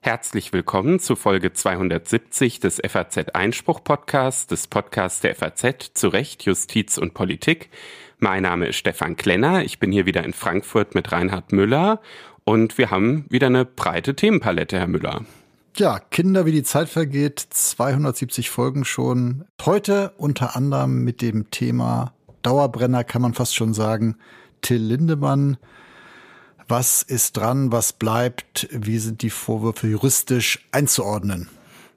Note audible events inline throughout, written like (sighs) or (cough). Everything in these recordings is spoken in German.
Herzlich willkommen zu Folge 270 des FAZ Einspruch Podcasts, des Podcasts der FAZ zu Recht, Justiz und Politik. Mein Name ist Stefan Klenner. Ich bin hier wieder in Frankfurt mit Reinhard Müller und wir haben wieder eine breite Themenpalette, Herr Müller. Ja, Kinder, wie die Zeit vergeht, 270 Folgen schon. Heute unter anderem mit dem Thema Dauerbrenner, kann man fast schon sagen, Till Lindemann. Was ist dran, was bleibt, wie sind die Vorwürfe juristisch einzuordnen?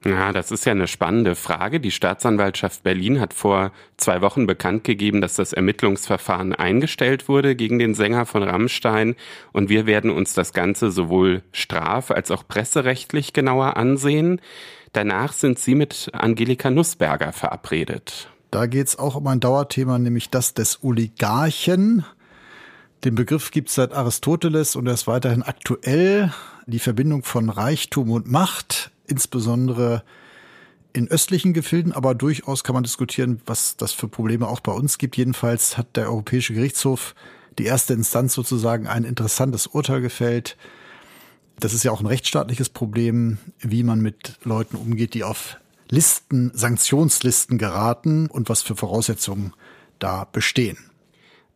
Ja, das ist ja eine spannende Frage. Die Staatsanwaltschaft Berlin hat vor zwei Wochen bekannt gegeben, dass das Ermittlungsverfahren eingestellt wurde gegen den Sänger von Rammstein. Und wir werden uns das Ganze sowohl straf- als auch presserechtlich genauer ansehen. Danach sind Sie mit Angelika Nussberger verabredet. Da geht's auch um ein Dauerthema, nämlich das des Oligarchen. Den Begriff gibt's seit Aristoteles und er ist weiterhin aktuell. Die Verbindung von Reichtum und Macht insbesondere in östlichen Gefilden, aber durchaus kann man diskutieren, was das für Probleme auch bei uns gibt. Jedenfalls hat der Europäische Gerichtshof die erste Instanz sozusagen ein interessantes Urteil gefällt. Das ist ja auch ein rechtsstaatliches Problem, wie man mit Leuten umgeht, die auf Listen, Sanktionslisten geraten und was für Voraussetzungen da bestehen.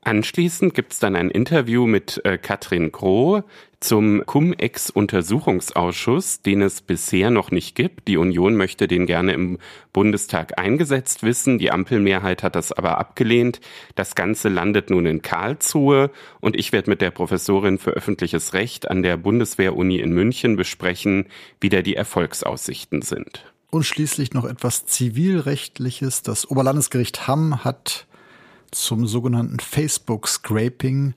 Anschließend gibt es dann ein Interview mit äh, Katrin Groh zum Cum-Ex-Untersuchungsausschuss, den es bisher noch nicht gibt. Die Union möchte den gerne im Bundestag eingesetzt wissen. Die Ampelmehrheit hat das aber abgelehnt. Das Ganze landet nun in Karlsruhe und ich werde mit der Professorin für öffentliches Recht an der Bundeswehr-Uni in München besprechen, wie da die Erfolgsaussichten sind. Und schließlich noch etwas Zivilrechtliches. Das Oberlandesgericht Hamm hat zum sogenannten Facebook-Scraping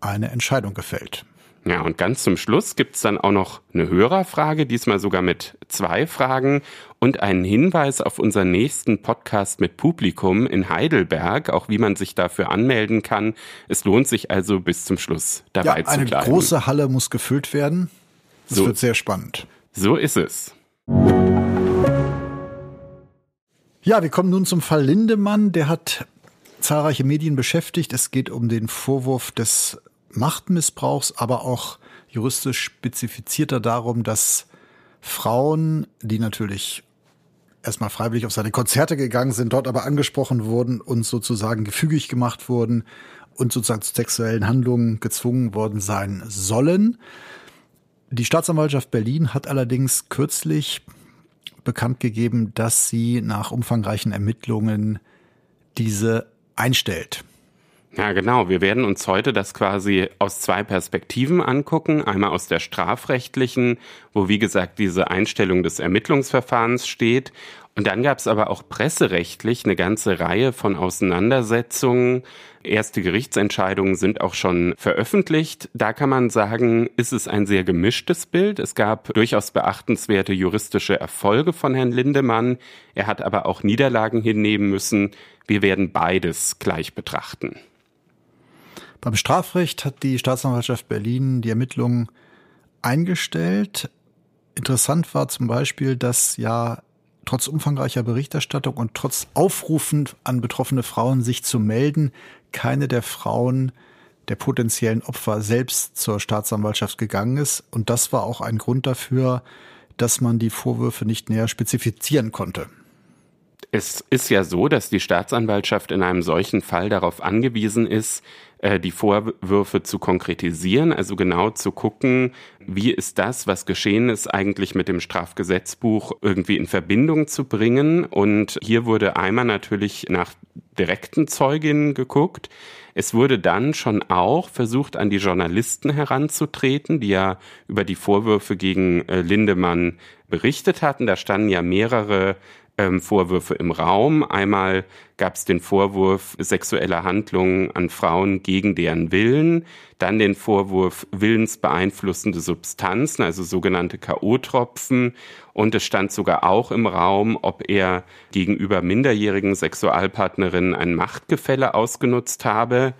eine Entscheidung gefällt. Ja, und ganz zum Schluss gibt's dann auch noch eine Hörerfrage, diesmal sogar mit zwei Fragen und einen Hinweis auf unseren nächsten Podcast mit Publikum in Heidelberg, auch wie man sich dafür anmelden kann. Es lohnt sich also bis zum Schluss dabei ja, zu bleiben. Eine große Halle muss gefüllt werden. Das so, wird sehr spannend. So ist es. Ja, wir kommen nun zum Fall Lindemann. Der hat zahlreiche Medien beschäftigt. Es geht um den Vorwurf des Machtmissbrauchs, aber auch juristisch spezifizierter darum, dass Frauen, die natürlich erstmal freiwillig auf seine Konzerte gegangen sind, dort aber angesprochen wurden und sozusagen gefügig gemacht wurden und sozusagen zu sexuellen Handlungen gezwungen worden sein sollen. Die Staatsanwaltschaft Berlin hat allerdings kürzlich bekannt gegeben, dass sie nach umfangreichen Ermittlungen diese einstellt. Ja, genau. Wir werden uns heute das quasi aus zwei Perspektiven angucken. Einmal aus der strafrechtlichen, wo wie gesagt diese Einstellung des Ermittlungsverfahrens steht. Und dann gab es aber auch presserechtlich eine ganze Reihe von Auseinandersetzungen. Erste Gerichtsentscheidungen sind auch schon veröffentlicht. Da kann man sagen, ist es ein sehr gemischtes Bild. Es gab durchaus beachtenswerte juristische Erfolge von Herrn Lindemann. Er hat aber auch Niederlagen hinnehmen müssen. Wir werden beides gleich betrachten. Beim Strafrecht hat die Staatsanwaltschaft Berlin die Ermittlungen eingestellt. Interessant war zum Beispiel, dass ja trotz umfangreicher Berichterstattung und trotz Aufrufen an betroffene Frauen, sich zu melden, keine der Frauen der potenziellen Opfer selbst zur Staatsanwaltschaft gegangen ist. Und das war auch ein Grund dafür, dass man die Vorwürfe nicht näher spezifizieren konnte. Es ist ja so, dass die Staatsanwaltschaft in einem solchen Fall darauf angewiesen ist, die Vorwürfe zu konkretisieren, also genau zu gucken, wie ist das, was geschehen ist, eigentlich mit dem Strafgesetzbuch irgendwie in Verbindung zu bringen. Und hier wurde einmal natürlich nach direkten Zeuginnen geguckt. Es wurde dann schon auch versucht, an die Journalisten heranzutreten, die ja über die Vorwürfe gegen äh, Lindemann berichtet hatten. Da standen ja mehrere ähm, Vorwürfe im Raum. Einmal gab es den Vorwurf sexueller Handlungen an Frauen gegen deren Willen, dann den Vorwurf willensbeeinflussende Substanzen, also sogenannte K.O.-Tropfen. Und es stand sogar auch im Raum, ob er gegenüber minderjährigen Sexualpartnerinnen ein Machtgefälle ausgenutzt habe.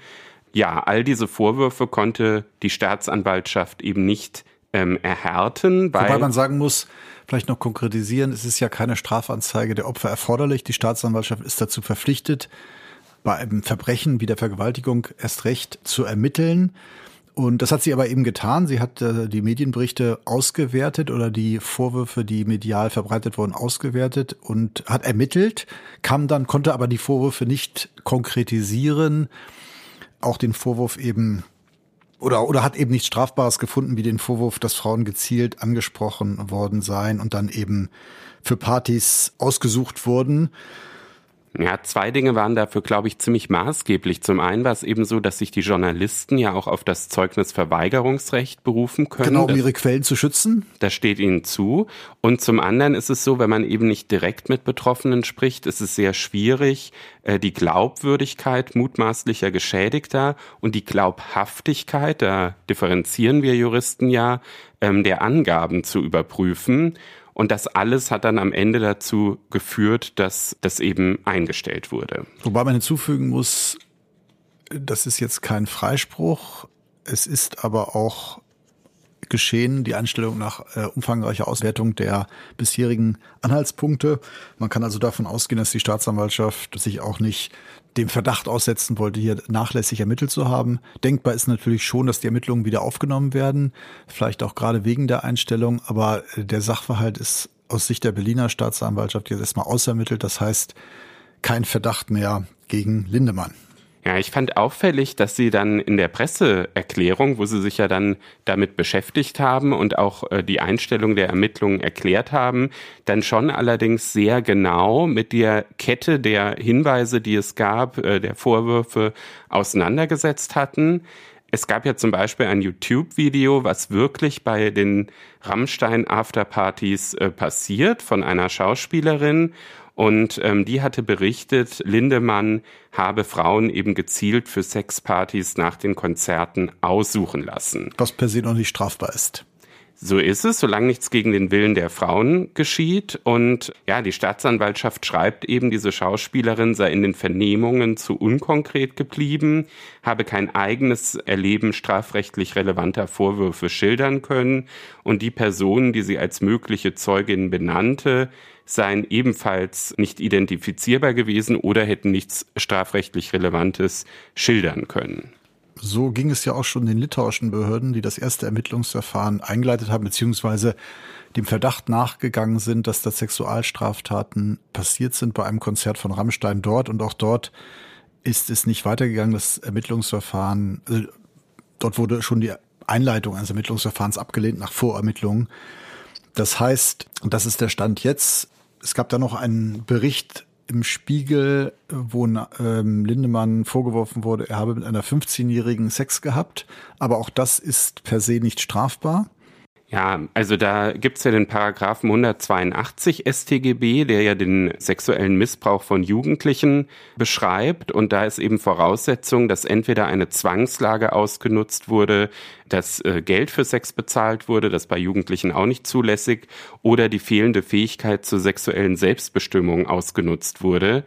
Ja, all diese Vorwürfe konnte die Staatsanwaltschaft eben nicht ähm, erhärten. Weil Wobei man sagen muss, vielleicht noch konkretisieren, es ist ja keine Strafanzeige der Opfer erforderlich. Die Staatsanwaltschaft ist dazu verpflichtet, bei einem Verbrechen wie der Vergewaltigung erst recht zu ermitteln. Und das hat sie aber eben getan. Sie hat äh, die Medienberichte ausgewertet oder die Vorwürfe, die medial verbreitet wurden, ausgewertet und hat ermittelt, kam dann, konnte aber die Vorwürfe nicht konkretisieren. Auch den Vorwurf eben oder, oder hat eben nichts Strafbares gefunden, wie den Vorwurf, dass Frauen gezielt angesprochen worden seien und dann eben für Partys ausgesucht wurden. Ja, zwei Dinge waren dafür, glaube ich, ziemlich maßgeblich. Zum einen war es eben so, dass sich die Journalisten ja auch auf das Zeugnisverweigerungsrecht berufen können. Genau, um ihre Quellen zu schützen. Das steht ihnen zu. Und zum anderen ist es so, wenn man eben nicht direkt mit Betroffenen spricht, ist es sehr schwierig, äh, die Glaubwürdigkeit mutmaßlicher Geschädigter und die Glaubhaftigkeit, da differenzieren wir Juristen ja, ähm, der Angaben zu überprüfen. Und das alles hat dann am Ende dazu geführt, dass das eben eingestellt wurde. Wobei man hinzufügen muss, das ist jetzt kein Freispruch. Es ist aber auch geschehen, die Einstellung nach äh, umfangreicher Auswertung der bisherigen Anhaltspunkte. Man kann also davon ausgehen, dass die Staatsanwaltschaft sich auch nicht dem Verdacht aussetzen wollte, hier nachlässig ermittelt zu haben. Denkbar ist natürlich schon, dass die Ermittlungen wieder aufgenommen werden, vielleicht auch gerade wegen der Einstellung, aber äh, der Sachverhalt ist aus Sicht der Berliner Staatsanwaltschaft jetzt erstmal ausermittelt. Das heißt, kein Verdacht mehr gegen Lindemann. Ja, ich fand auffällig, dass Sie dann in der Presseerklärung, wo Sie sich ja dann damit beschäftigt haben und auch äh, die Einstellung der Ermittlungen erklärt haben, dann schon allerdings sehr genau mit der Kette der Hinweise, die es gab, äh, der Vorwürfe auseinandergesetzt hatten. Es gab ja zum Beispiel ein YouTube-Video, was wirklich bei den Rammstein-Afterpartys äh, passiert von einer Schauspielerin. Und ähm, die hatte berichtet, Lindemann habe Frauen eben gezielt für Sexpartys nach den Konzerten aussuchen lassen. Was per se noch nicht strafbar ist. So ist es, solange nichts gegen den Willen der Frauen geschieht. Und ja, die Staatsanwaltschaft schreibt eben, diese Schauspielerin sei in den Vernehmungen zu unkonkret geblieben, habe kein eigenes Erleben strafrechtlich relevanter Vorwürfe schildern können und die Personen, die sie als mögliche Zeugin benannte, seien ebenfalls nicht identifizierbar gewesen oder hätten nichts strafrechtlich Relevantes schildern können. So ging es ja auch schon den litauischen Behörden, die das erste Ermittlungsverfahren eingeleitet haben, beziehungsweise dem Verdacht nachgegangen sind, dass da Sexualstraftaten passiert sind bei einem Konzert von Rammstein dort. Und auch dort ist es nicht weitergegangen, das Ermittlungsverfahren, also dort wurde schon die Einleitung eines Ermittlungsverfahrens abgelehnt nach Vorermittlungen. Das heißt, und das ist der Stand jetzt, es gab da noch einen Bericht im Spiegel, wo ähm, Lindemann vorgeworfen wurde, er habe mit einer 15-Jährigen Sex gehabt. Aber auch das ist per se nicht strafbar. Ja, also da gibt's ja den Paragraphen 182 StGB, der ja den sexuellen Missbrauch von Jugendlichen beschreibt. Und da ist eben Voraussetzung, dass entweder eine Zwangslage ausgenutzt wurde, dass äh, Geld für Sex bezahlt wurde, das bei Jugendlichen auch nicht zulässig, oder die fehlende Fähigkeit zur sexuellen Selbstbestimmung ausgenutzt wurde.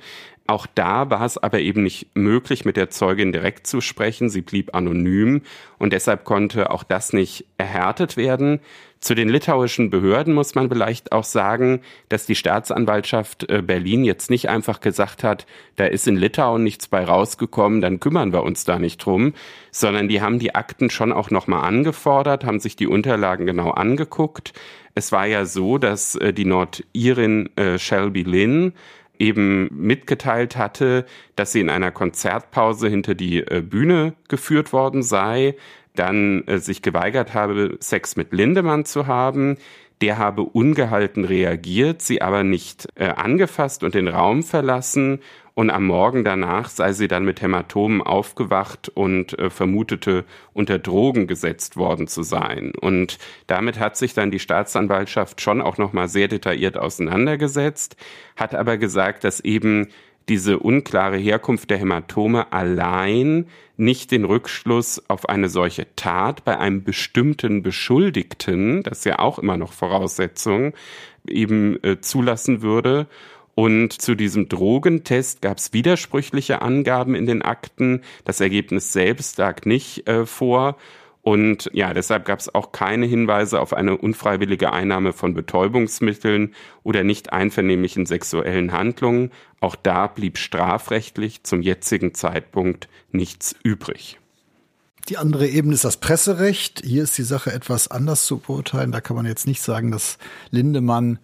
Auch da war es aber eben nicht möglich, mit der Zeugin direkt zu sprechen. Sie blieb anonym und deshalb konnte auch das nicht erhärtet werden. Zu den litauischen Behörden muss man vielleicht auch sagen, dass die Staatsanwaltschaft äh, Berlin jetzt nicht einfach gesagt hat, da ist in Litauen nichts bei rausgekommen, dann kümmern wir uns da nicht drum, sondern die haben die Akten schon auch nochmal angefordert, haben sich die Unterlagen genau angeguckt. Es war ja so, dass äh, die Nordirin äh, Shelby Lynn eben mitgeteilt hatte, dass sie in einer Konzertpause hinter die äh, Bühne geführt worden sei, dann äh, sich geweigert habe, Sex mit Lindemann zu haben. Der habe ungehalten reagiert, sie aber nicht äh, angefasst und den Raum verlassen und am Morgen danach sei sie dann mit Hämatomen aufgewacht und äh, vermutete, unter Drogen gesetzt worden zu sein. Und damit hat sich dann die Staatsanwaltschaft schon auch nochmal sehr detailliert auseinandergesetzt, hat aber gesagt, dass eben diese unklare Herkunft der Hämatome allein nicht den Rückschluss auf eine solche Tat bei einem bestimmten Beschuldigten, das ist ja auch immer noch Voraussetzung, eben äh, zulassen würde. Und zu diesem Drogentest gab es widersprüchliche Angaben in den Akten. Das Ergebnis selbst lag nicht äh, vor. Und ja, deshalb gab es auch keine Hinweise auf eine unfreiwillige Einnahme von Betäubungsmitteln oder nicht einvernehmlichen sexuellen Handlungen. Auch da blieb strafrechtlich zum jetzigen Zeitpunkt nichts übrig. Die andere Ebene ist das Presserecht. Hier ist die Sache etwas anders zu beurteilen. Da kann man jetzt nicht sagen, dass Lindemann,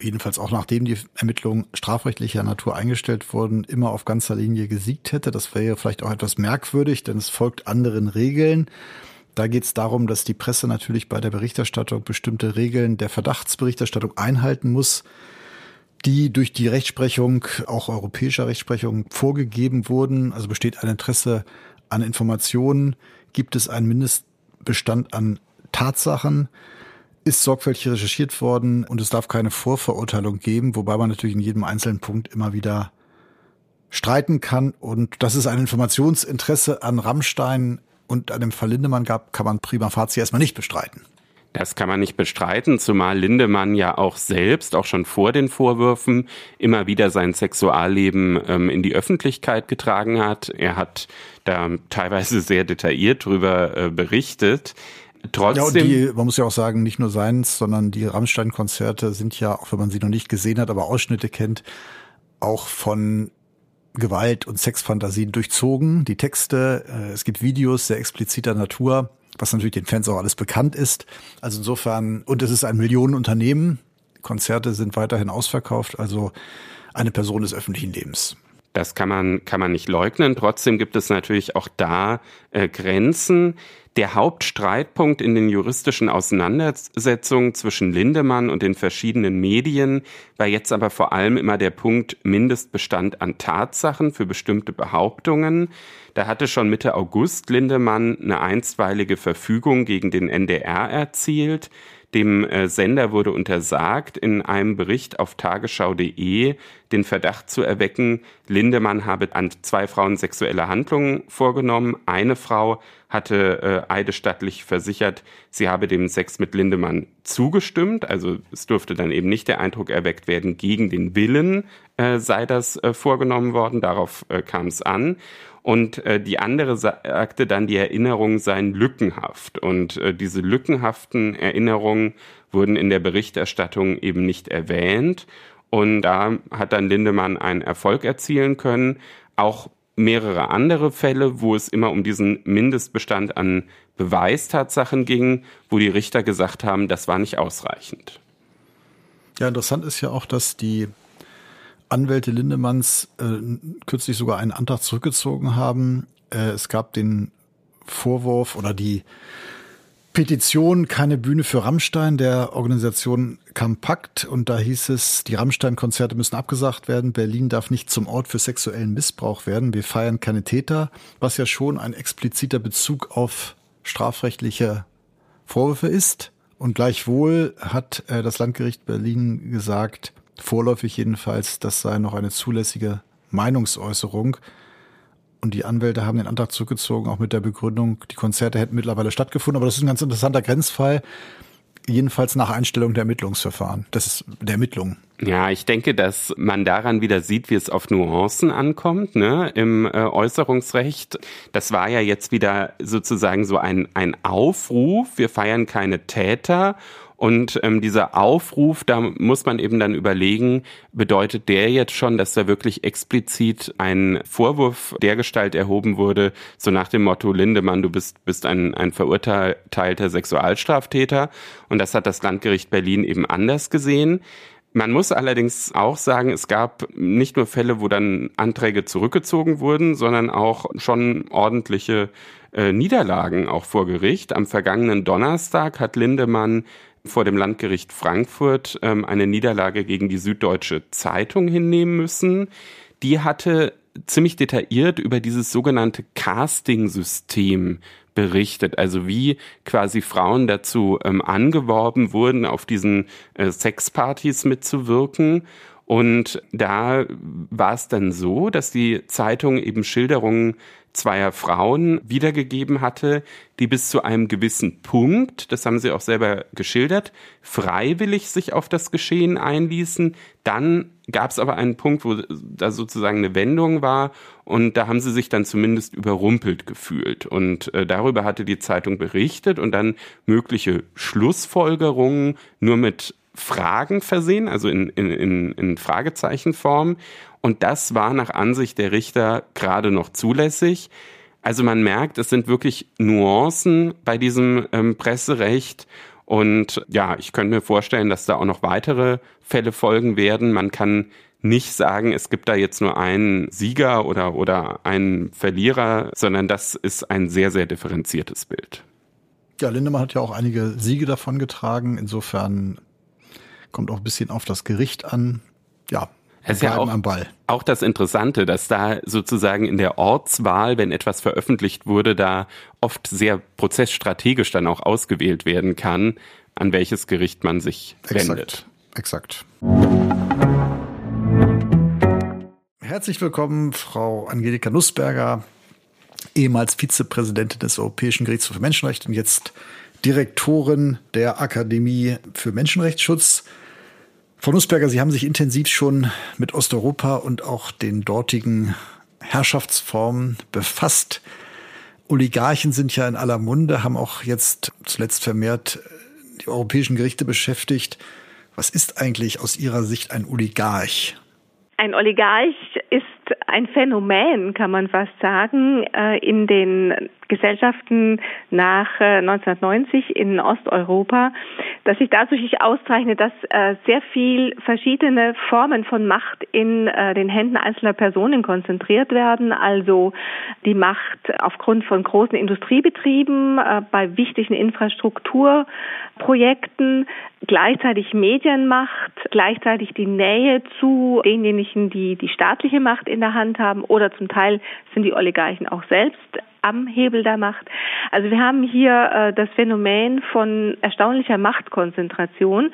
jedenfalls auch nachdem die Ermittlungen strafrechtlicher Natur eingestellt wurden, immer auf ganzer Linie gesiegt hätte. Das wäre vielleicht auch etwas merkwürdig, denn es folgt anderen Regeln. Da geht es darum, dass die Presse natürlich bei der Berichterstattung bestimmte Regeln der Verdachtsberichterstattung einhalten muss, die durch die Rechtsprechung, auch europäischer Rechtsprechung, vorgegeben wurden. Also besteht ein Interesse an Informationen, gibt es einen Mindestbestand an Tatsachen, ist sorgfältig recherchiert worden und es darf keine Vorverurteilung geben, wobei man natürlich in jedem einzelnen Punkt immer wieder streiten kann. Und dass es ein Informationsinteresse an Rammstein und an dem Fall Lindemann gab, kann man prima facie erstmal nicht bestreiten. Das kann man nicht bestreiten, zumal Lindemann ja auch selbst, auch schon vor den Vorwürfen, immer wieder sein Sexualleben ähm, in die Öffentlichkeit getragen hat. Er hat da teilweise sehr detailliert drüber äh, berichtet. Trotzdem. Ja, die, man muss ja auch sagen, nicht nur seins, sondern die Rammstein-Konzerte sind ja, auch wenn man sie noch nicht gesehen hat, aber Ausschnitte kennt, auch von Gewalt und Sexfantasien durchzogen. Die Texte, äh, es gibt Videos sehr expliziter Natur was natürlich den Fans auch alles bekannt ist. Also insofern, und es ist ein Millionenunternehmen. Konzerte sind weiterhin ausverkauft, also eine Person des öffentlichen Lebens. Das kann man, kann man nicht leugnen. Trotzdem gibt es natürlich auch da äh, Grenzen. Der Hauptstreitpunkt in den juristischen Auseinandersetzungen zwischen Lindemann und den verschiedenen Medien war jetzt aber vor allem immer der Punkt Mindestbestand an Tatsachen für bestimmte Behauptungen. Da hatte schon Mitte August Lindemann eine einstweilige Verfügung gegen den NDR erzielt. Dem äh, Sender wurde untersagt, in einem Bericht auf tagesschau.de den Verdacht zu erwecken, Lindemann habe an zwei Frauen sexuelle Handlungen vorgenommen. Eine Frau hatte äh, eidesstattlich versichert, sie habe dem Sex mit Lindemann zugestimmt. Also es durfte dann eben nicht der Eindruck erweckt werden, gegen den Willen äh, sei das äh, vorgenommen worden. Darauf äh, kam es an. Und die andere sagte dann, die Erinnerungen seien lückenhaft. Und diese lückenhaften Erinnerungen wurden in der Berichterstattung eben nicht erwähnt. Und da hat dann Lindemann einen Erfolg erzielen können. Auch mehrere andere Fälle, wo es immer um diesen Mindestbestand an Beweistatsachen ging, wo die Richter gesagt haben, das war nicht ausreichend. Ja, interessant ist ja auch, dass die Anwälte Lindemanns äh, kürzlich sogar einen Antrag zurückgezogen haben. Äh, es gab den Vorwurf oder die Petition Keine Bühne für Rammstein der Organisation Kampakt und da hieß es, die Rammstein-Konzerte müssen abgesagt werden, Berlin darf nicht zum Ort für sexuellen Missbrauch werden, wir feiern keine Täter, was ja schon ein expliziter Bezug auf strafrechtliche Vorwürfe ist. Und gleichwohl hat äh, das Landgericht Berlin gesagt, vorläufig jedenfalls, das sei noch eine zulässige Meinungsäußerung. Und die Anwälte haben den Antrag zurückgezogen, auch mit der Begründung, die Konzerte hätten mittlerweile stattgefunden. Aber das ist ein ganz interessanter Grenzfall, jedenfalls nach Einstellung der Ermittlungsverfahren, das ist der Ermittlungen. Ja, ich denke, dass man daran wieder sieht, wie es auf Nuancen ankommt, ne, im äh, Äußerungsrecht. Das war ja jetzt wieder sozusagen so ein, ein Aufruf, wir feiern keine Täter und ähm, dieser Aufruf, da muss man eben dann überlegen, bedeutet der jetzt schon, dass da wirklich explizit ein Vorwurf der Gestalt erhoben wurde, so nach dem Motto, Lindemann, du bist, bist ein, ein verurteilter Sexualstraftäter. Und das hat das Landgericht Berlin eben anders gesehen. Man muss allerdings auch sagen, es gab nicht nur Fälle, wo dann Anträge zurückgezogen wurden, sondern auch schon ordentliche äh, Niederlagen auch vor Gericht. Am vergangenen Donnerstag hat Lindemann vor dem Landgericht Frankfurt ähm, eine Niederlage gegen die Süddeutsche Zeitung hinnehmen müssen. Die hatte ziemlich detailliert über dieses sogenannte Casting-System berichtet, also wie quasi Frauen dazu ähm, angeworben wurden, auf diesen äh, Sexpartys mitzuwirken. Und da war es dann so, dass die Zeitung eben Schilderungen zweier Frauen wiedergegeben hatte, die bis zu einem gewissen Punkt, das haben sie auch selber geschildert, freiwillig sich auf das Geschehen einließen. Dann gab es aber einen Punkt, wo da sozusagen eine Wendung war und da haben sie sich dann zumindest überrumpelt gefühlt. Und äh, darüber hatte die Zeitung berichtet und dann mögliche Schlussfolgerungen nur mit Fragen versehen, also in, in, in, Fragezeichenform. Und das war nach Ansicht der Richter gerade noch zulässig. Also man merkt, es sind wirklich Nuancen bei diesem ähm, Presserecht. Und ja, ich könnte mir vorstellen, dass da auch noch weitere Fälle folgen werden. Man kann nicht sagen, es gibt da jetzt nur einen Sieger oder, oder einen Verlierer, sondern das ist ein sehr, sehr differenziertes Bild. Ja, Lindemann hat ja auch einige Siege davon getragen. Insofern kommt auch ein bisschen auf das Gericht an. Ja, es ist ja auch, auch das Interessante, dass da sozusagen in der Ortswahl, wenn etwas veröffentlicht wurde, da oft sehr prozessstrategisch dann auch ausgewählt werden kann, an welches Gericht man sich exakt, wendet. Exakt. Herzlich willkommen, Frau Angelika Nussberger, ehemals Vizepräsidentin des Europäischen Gerichtshofs für Menschenrechte und jetzt Direktorin der Akademie für Menschenrechtsschutz. Frau Nussberger, Sie haben sich intensiv schon mit Osteuropa und auch den dortigen Herrschaftsformen befasst. Oligarchen sind ja in aller Munde, haben auch jetzt zuletzt vermehrt die europäischen Gerichte beschäftigt. Was ist eigentlich aus Ihrer Sicht ein Oligarch? Ein Oligarch ist ein Phänomen, kann man fast sagen, äh, in den Gesellschaften nach 1990 äh, in Osteuropa, dass sich dadurch auszeichnet, dass äh, sehr viel verschiedene Formen von Macht in den Händen einzelner Personen konzentriert werden. Also die Macht aufgrund von großen Industriebetrieben bei wichtigen Infrastrukturprojekten, gleichzeitig Medienmacht, gleichzeitig die Nähe zu denjenigen, die die staatliche Macht in der Hand haben oder zum Teil sind die Oligarchen auch selbst am Hebel der Macht. Also wir haben hier äh, das Phänomen von erstaunlicher Machtkonzentration,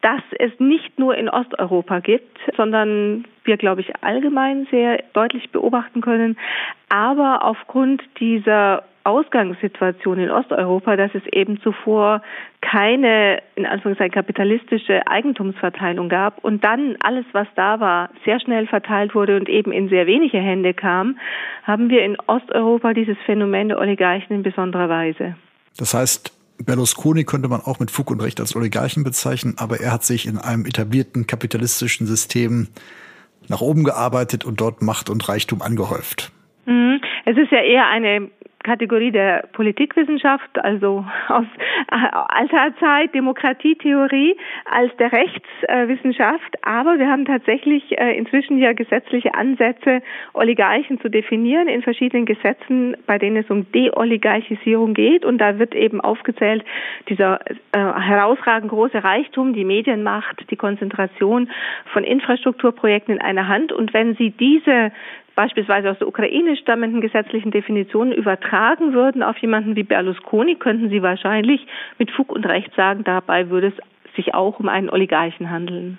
das es nicht nur in Osteuropa gibt, sondern wir, glaube ich, allgemein sehr deutlich beobachten können. Aber aufgrund dieser Ausgangssituation in Osteuropa, dass es eben zuvor keine, in Anführungszeichen, kapitalistische Eigentumsverteilung gab und dann alles, was da war, sehr schnell verteilt wurde und eben in sehr wenige Hände kam, haben wir in Osteuropa dieses Phänomen der Oligarchen in besonderer Weise. Das heißt, Berlusconi könnte man auch mit Fug und Recht als Oligarchen bezeichnen, aber er hat sich in einem etablierten kapitalistischen System nach oben gearbeitet und dort Macht und Reichtum angehäuft. Mhm. Es ist ja eher eine Kategorie der Politikwissenschaft, also (laughs) aus äh, alter Zeit, Demokratietheorie, als der Rechtswissenschaft. Aber wir haben tatsächlich äh, inzwischen ja gesetzliche Ansätze, Oligarchen zu definieren in verschiedenen Gesetzen, bei denen es um Deoligarchisierung geht. Und da wird eben aufgezählt, dieser äh, herausragend große Reichtum, die Medienmacht, die Konzentration von Infrastrukturprojekten in einer Hand. Und wenn Sie diese beispielsweise aus der Ukraine stammenden gesetzlichen Definitionen übertragen würden auf jemanden wie Berlusconi, könnten Sie wahrscheinlich mit Fug und Recht sagen, dabei würde es sich auch um einen Oligarchen handeln.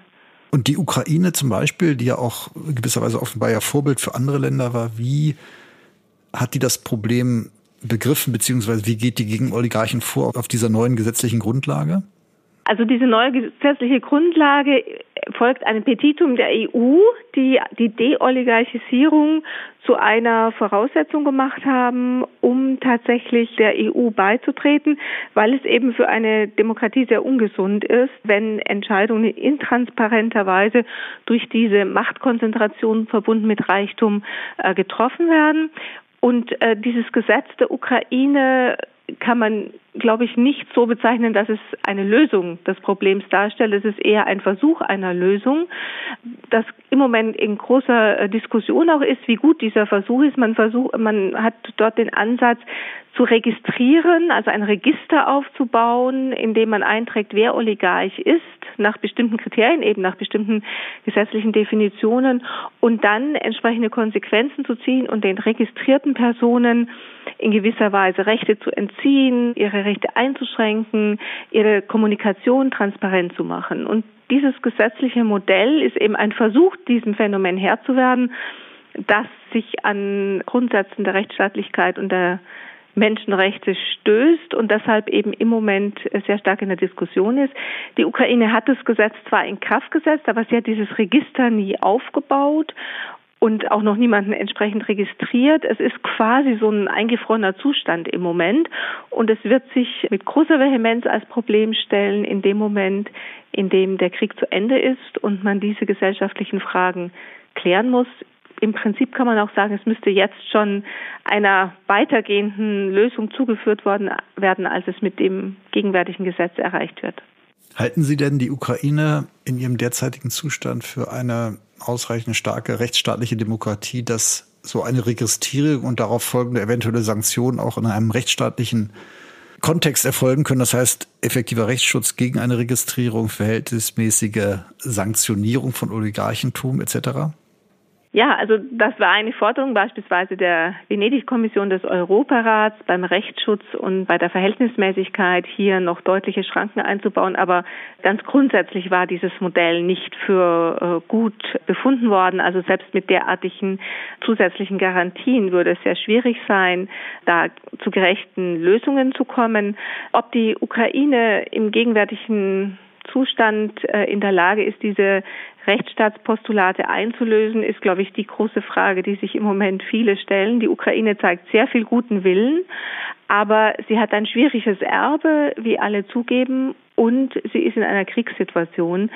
Und die Ukraine zum Beispiel, die ja auch gewisserweise offenbar ja Vorbild für andere Länder war, wie hat die das Problem begriffen, beziehungsweise wie geht die gegen Oligarchen vor auf dieser neuen gesetzlichen Grundlage? Also diese neue gesetzliche Grundlage folgt einem Petitum der EU, die die Deoligarchisierung zu einer Voraussetzung gemacht haben, um tatsächlich der EU beizutreten, weil es eben für eine Demokratie sehr ungesund ist, wenn Entscheidungen intransparenter Weise durch diese Machtkonzentration verbunden mit Reichtum äh, getroffen werden. Und äh, dieses Gesetz der Ukraine kann man, glaube ich, nicht so bezeichnen, dass es eine Lösung des Problems darstellt. Es ist eher ein Versuch einer Lösung, das im Moment in großer äh, Diskussion auch ist, wie gut dieser Versuch ist. Man versucht, man hat dort den Ansatz, zu registrieren, also ein Register aufzubauen, in dem man einträgt, wer Oligarch ist, nach bestimmten Kriterien, eben nach bestimmten gesetzlichen Definitionen und dann entsprechende Konsequenzen zu ziehen und den registrierten Personen in gewisser Weise Rechte zu entziehen, ihre Rechte einzuschränken, ihre Kommunikation transparent zu machen. Und dieses gesetzliche Modell ist eben ein Versuch, diesem Phänomen Herr zu werden, das sich an Grundsätzen der Rechtsstaatlichkeit und der Menschenrechte stößt und deshalb eben im Moment sehr stark in der Diskussion ist. Die Ukraine hat das Gesetz zwar in Kraft gesetzt, aber sie hat dieses Register nie aufgebaut und auch noch niemanden entsprechend registriert. Es ist quasi so ein eingefrorener Zustand im Moment und es wird sich mit großer Vehemenz als Problem stellen in dem Moment, in dem der Krieg zu Ende ist und man diese gesellschaftlichen Fragen klären muss im Prinzip kann man auch sagen, es müsste jetzt schon einer weitergehenden Lösung zugeführt worden werden, als es mit dem gegenwärtigen Gesetz erreicht wird. Halten Sie denn die Ukraine in ihrem derzeitigen Zustand für eine ausreichend starke rechtsstaatliche Demokratie, dass so eine Registrierung und darauf folgende eventuelle Sanktionen auch in einem rechtsstaatlichen Kontext erfolgen können. Das heißt, effektiver Rechtsschutz gegen eine Registrierung, verhältnismäßige Sanktionierung von Oligarchentum etc. Ja, also das war eine Forderung beispielsweise der Venedig-Kommission des Europarats beim Rechtsschutz und bei der Verhältnismäßigkeit hier noch deutliche Schranken einzubauen. Aber ganz grundsätzlich war dieses Modell nicht für äh, gut befunden worden. Also selbst mit derartigen zusätzlichen Garantien würde es sehr schwierig sein, da zu gerechten Lösungen zu kommen. Ob die Ukraine im gegenwärtigen Zustand äh, in der Lage ist, diese Rechtsstaatspostulate einzulösen, ist, glaube ich, die große Frage, die sich im Moment viele stellen. Die Ukraine zeigt sehr viel guten Willen, aber sie hat ein schwieriges Erbe, wie alle zugeben, und sie ist in einer Kriegssituation.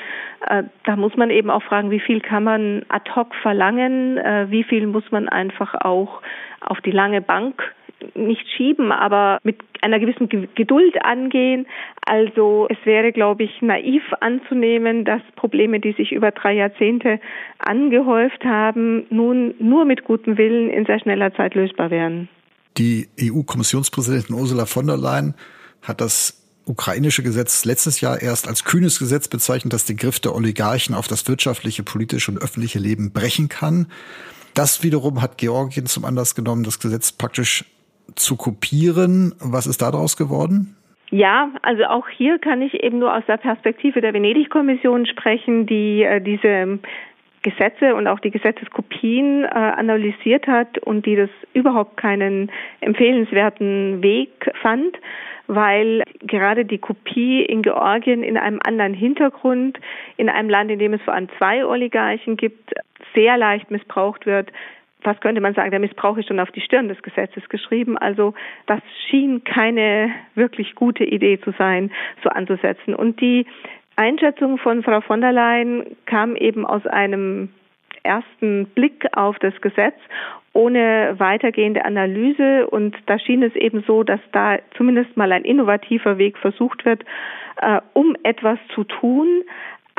Äh, da muss man eben auch fragen, wie viel kann man ad hoc verlangen, äh, wie viel muss man einfach auch auf die lange Bank nicht schieben, aber mit einer gewissen Geduld angehen. Also es wäre, glaube ich, naiv anzunehmen, dass Probleme, die sich über drei Jahrzehnte angehäuft haben, nun nur mit gutem Willen in sehr schneller Zeit lösbar wären. Die EU-Kommissionspräsidentin Ursula von der Leyen hat das ukrainische Gesetz letztes Jahr erst als kühnes Gesetz bezeichnet, das den Griff der Oligarchen auf das wirtschaftliche, politische und öffentliche Leben brechen kann. Das wiederum hat Georgien zum Anlass genommen, das Gesetz praktisch zu kopieren. Was ist daraus geworden? Ja, also auch hier kann ich eben nur aus der Perspektive der Venedig-Kommission sprechen, die äh, diese Gesetze und auch die Gesetzeskopien äh, analysiert hat und die das überhaupt keinen empfehlenswerten Weg fand, weil gerade die Kopie in Georgien in einem anderen Hintergrund, in einem Land, in dem es vor allem zwei Oligarchen gibt, sehr leicht missbraucht wird was könnte man sagen, der Missbrauch ist schon auf die Stirn des Gesetzes geschrieben. Also das schien keine wirklich gute Idee zu sein, so anzusetzen. Und die Einschätzung von Frau von der Leyen kam eben aus einem ersten Blick auf das Gesetz ohne weitergehende Analyse. Und da schien es eben so, dass da zumindest mal ein innovativer Weg versucht wird, äh, um etwas zu tun.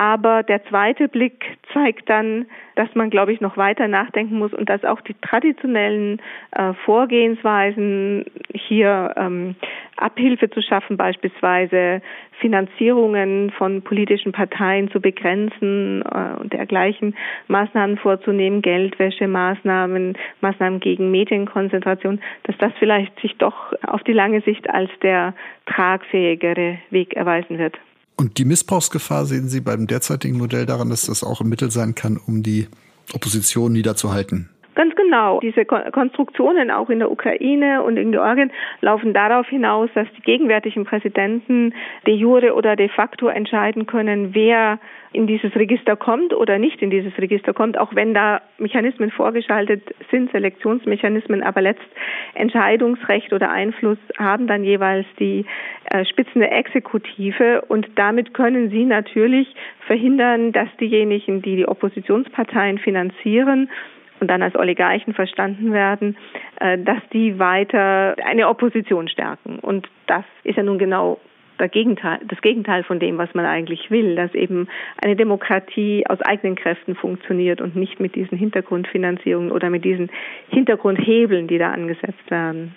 Aber der zweite Blick zeigt dann, dass man, glaube ich, noch weiter nachdenken muss und dass auch die traditionellen äh, Vorgehensweisen hier ähm, Abhilfe zu schaffen, beispielsweise Finanzierungen von politischen Parteien zu begrenzen äh, und dergleichen Maßnahmen vorzunehmen, Geldwäschemaßnahmen, Maßnahmen gegen Medienkonzentration, dass das vielleicht sich doch auf die lange Sicht als der tragfähigere Weg erweisen wird. Und die Missbrauchsgefahr sehen Sie beim derzeitigen Modell daran, dass das auch ein Mittel sein kann, um die Opposition niederzuhalten? Ganz genau. Diese Konstruktionen auch in der Ukraine und in Georgien laufen darauf hinaus, dass die gegenwärtigen Präsidenten de jure oder de facto entscheiden können, wer in dieses Register kommt oder nicht in dieses Register kommt, auch wenn da Mechanismen vorgeschaltet sind, Selektionsmechanismen, aber letzt Entscheidungsrecht oder Einfluss haben dann jeweils die äh, Spitzen der Exekutive und damit können sie natürlich verhindern, dass diejenigen, die die Oppositionsparteien finanzieren, und dann als Oligarchen verstanden werden, äh, dass die weiter eine Opposition stärken. Und das ist ja nun genau das Gegenteil von dem, was man eigentlich will, dass eben eine Demokratie aus eigenen Kräften funktioniert und nicht mit diesen Hintergrundfinanzierungen oder mit diesen Hintergrundhebeln, die da angesetzt werden.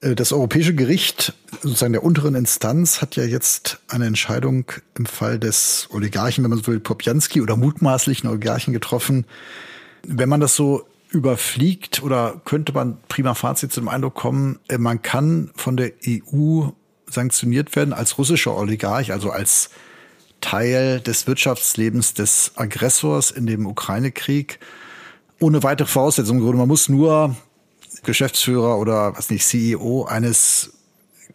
Äh, das Europäische Gericht, sozusagen der unteren Instanz, hat ja jetzt eine Entscheidung im Fall des Oligarchen, wenn man so will, Popjanski oder mutmaßlichen Oligarchen getroffen, wenn man das so überfliegt oder könnte man prima Fazit zum Eindruck kommen, äh, man kann von der EU sanktioniert werden als russischer Oligarch, also als Teil des Wirtschaftslebens des Aggressors in dem Ukraine-Krieg, ohne weitere Voraussetzungen. Man muss nur Geschäftsführer oder was nicht, CEO eines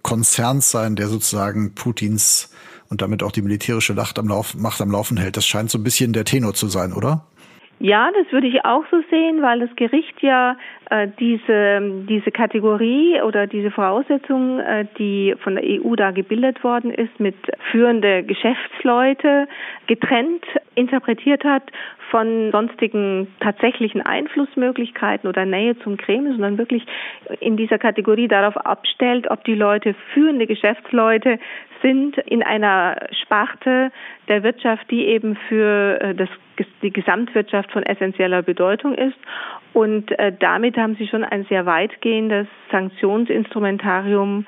Konzerns sein, der sozusagen Putins und damit auch die militärische Macht am, Lauf, Macht am Laufen hält. Das scheint so ein bisschen der Tenor zu sein, oder? Ja, das würde ich auch so sehen, weil das Gericht ja äh, diese, diese Kategorie oder diese Voraussetzung, äh, die von der EU da gebildet worden ist, mit führende Geschäftsleute getrennt interpretiert hat von sonstigen tatsächlichen Einflussmöglichkeiten oder Nähe zum Kreml, sondern wirklich in dieser Kategorie darauf abstellt, ob die Leute führende Geschäftsleute sind in einer Sparte der Wirtschaft, die eben für äh, das, die Gesamtwirtschaft von essentieller Bedeutung ist. Und äh, damit haben sie schon ein sehr weitgehendes Sanktionsinstrumentarium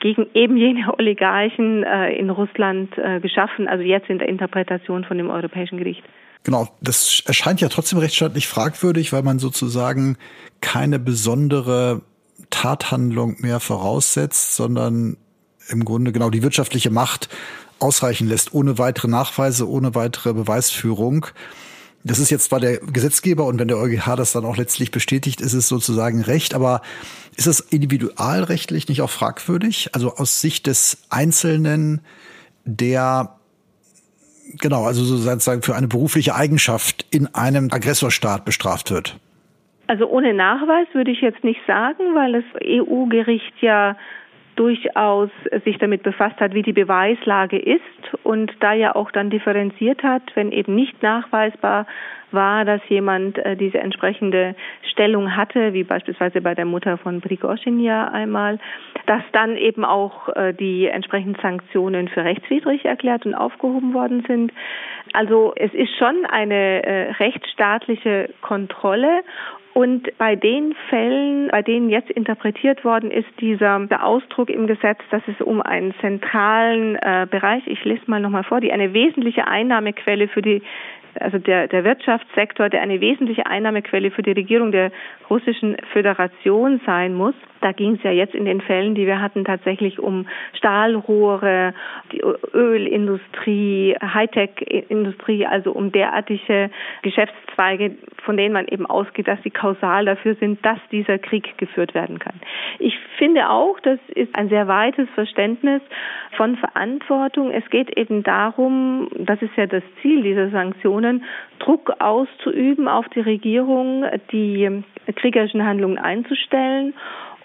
gegen eben jene (laughs) Oligarchen äh, in Russland äh, geschaffen, also jetzt in der Interpretation von dem Europäischen Gericht. Genau, das erscheint ja trotzdem rechtsstaatlich fragwürdig, weil man sozusagen keine besondere Tathandlung mehr voraussetzt, sondern im Grunde genau die wirtschaftliche Macht ausreichen lässt, ohne weitere Nachweise, ohne weitere Beweisführung. Das ist jetzt zwar der Gesetzgeber und wenn der EuGH das dann auch letztlich bestätigt, ist es sozusagen recht, aber ist es individualrechtlich nicht auch fragwürdig? Also aus Sicht des Einzelnen, der genau, also sozusagen für eine berufliche Eigenschaft in einem Aggressorstaat bestraft wird? Also ohne Nachweis würde ich jetzt nicht sagen, weil das EU-Gericht ja durchaus sich damit befasst hat, wie die Beweislage ist und da ja auch dann differenziert hat, wenn eben nicht nachweisbar war, dass jemand äh, diese entsprechende Stellung hatte, wie beispielsweise bei der Mutter von Prigozhin ja einmal, dass dann eben auch äh, die entsprechenden Sanktionen für rechtswidrig erklärt und aufgehoben worden sind. Also es ist schon eine äh, rechtsstaatliche Kontrolle und bei den Fällen, bei denen jetzt interpretiert worden ist, dieser Ausdruck im Gesetz, dass es um einen zentralen äh, Bereich, ich lese mal nochmal vor, die eine wesentliche Einnahmequelle für die also der, der Wirtschaftssektor, der eine wesentliche Einnahmequelle für die Regierung der russischen Föderation sein muss. Da ging es ja jetzt in den Fällen, die wir hatten, tatsächlich um Stahlrohre, die Ölindustrie, Hightech-Industrie, also um derartige Geschäftszweige, von denen man eben ausgeht, dass sie kausal dafür sind, dass dieser Krieg geführt werden kann. Ich finde auch, das ist ein sehr weites Verständnis von Verantwortung. Es geht eben darum, das ist ja das Ziel dieser Sanktionen, Druck auszuüben auf die Regierung, die kriegerischen Handlungen einzustellen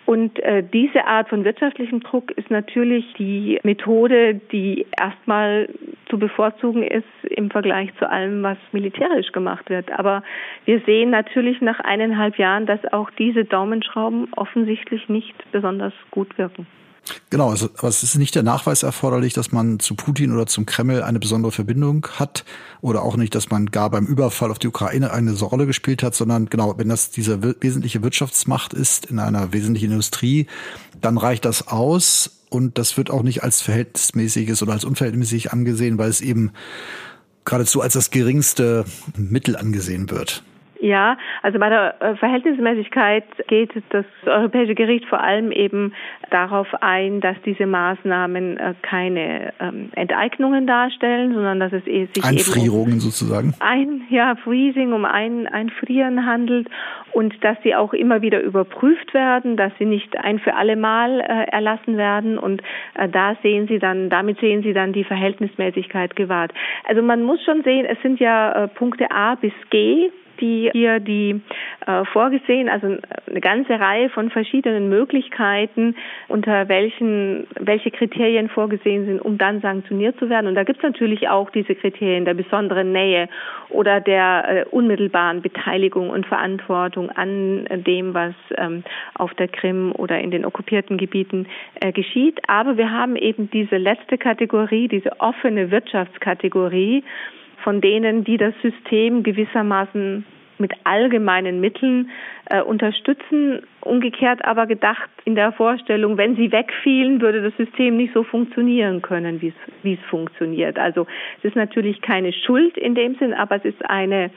und äh, diese Art von wirtschaftlichem Druck ist natürlich die Methode, die erstmal zu bevorzugen ist im Vergleich zu allem, was militärisch gemacht wird. Aber wir sehen natürlich nach eineinhalb Jahren, dass auch diese Daumenschrauben offensichtlich nicht besonders gut wirken. Genau, also, aber es ist nicht der Nachweis erforderlich, dass man zu Putin oder zum Kreml eine besondere Verbindung hat oder auch nicht, dass man gar beim Überfall auf die Ukraine eine Rolle gespielt hat, sondern genau, wenn das diese wesentliche Wirtschaftsmacht ist in einer wesentlichen Industrie, dann reicht das aus und das wird auch nicht als verhältnismäßiges oder als unverhältnismäßig angesehen, weil es eben geradezu als das geringste Mittel angesehen wird. Ja, also bei der äh, Verhältnismäßigkeit geht das Europäische Gericht vor allem eben darauf ein, dass diese Maßnahmen äh, keine ähm, Enteignungen darstellen, sondern dass es sich Einfrierungen eben um sozusagen ein ja Freezing um ein Einfrieren handelt und dass sie auch immer wieder überprüft werden, dass sie nicht ein für alle Mal äh, erlassen werden und da sehen Sie dann damit sehen Sie dann die Verhältnismäßigkeit gewahrt. Also man muss schon sehen, es sind ja Punkte A bis G die hier die äh, vorgesehen, also eine ganze Reihe von verschiedenen Möglichkeiten, unter welchen welche Kriterien vorgesehen sind, um dann sanktioniert zu werden. Und da gibt es natürlich auch diese Kriterien der besonderen Nähe oder der äh, unmittelbaren Beteiligung und Verantwortung an dem, was ähm, auf der Krim oder in den okkupierten Gebieten äh, geschieht. Aber wir haben eben diese letzte Kategorie, diese offene Wirtschaftskategorie, von denen, die das System gewissermaßen mit allgemeinen Mitteln äh, unterstützen. Umgekehrt aber gedacht in der Vorstellung, wenn sie wegfielen, würde das System nicht so funktionieren können, wie es, funktioniert. Also es ist natürlich keine Schuld in dem Sinn, aber es ist eine,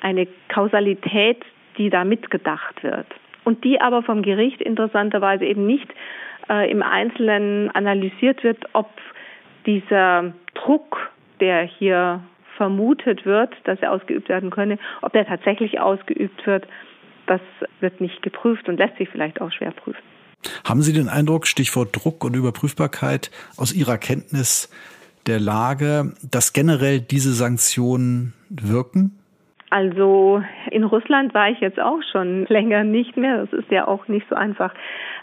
eine Kausalität, die da mitgedacht wird. Und die aber vom Gericht interessanterweise eben nicht äh, im Einzelnen analysiert wird, ob dieser Druck, der hier vermutet wird, dass er ausgeübt werden könne, ob er tatsächlich ausgeübt wird, das wird nicht geprüft und lässt sich vielleicht auch schwer prüfen. Haben Sie den Eindruck, Stichwort Druck und Überprüfbarkeit, aus Ihrer Kenntnis der Lage, dass generell diese Sanktionen wirken? Also in Russland war ich jetzt auch schon (laughs) länger nicht mehr. Das ist ja auch nicht so einfach,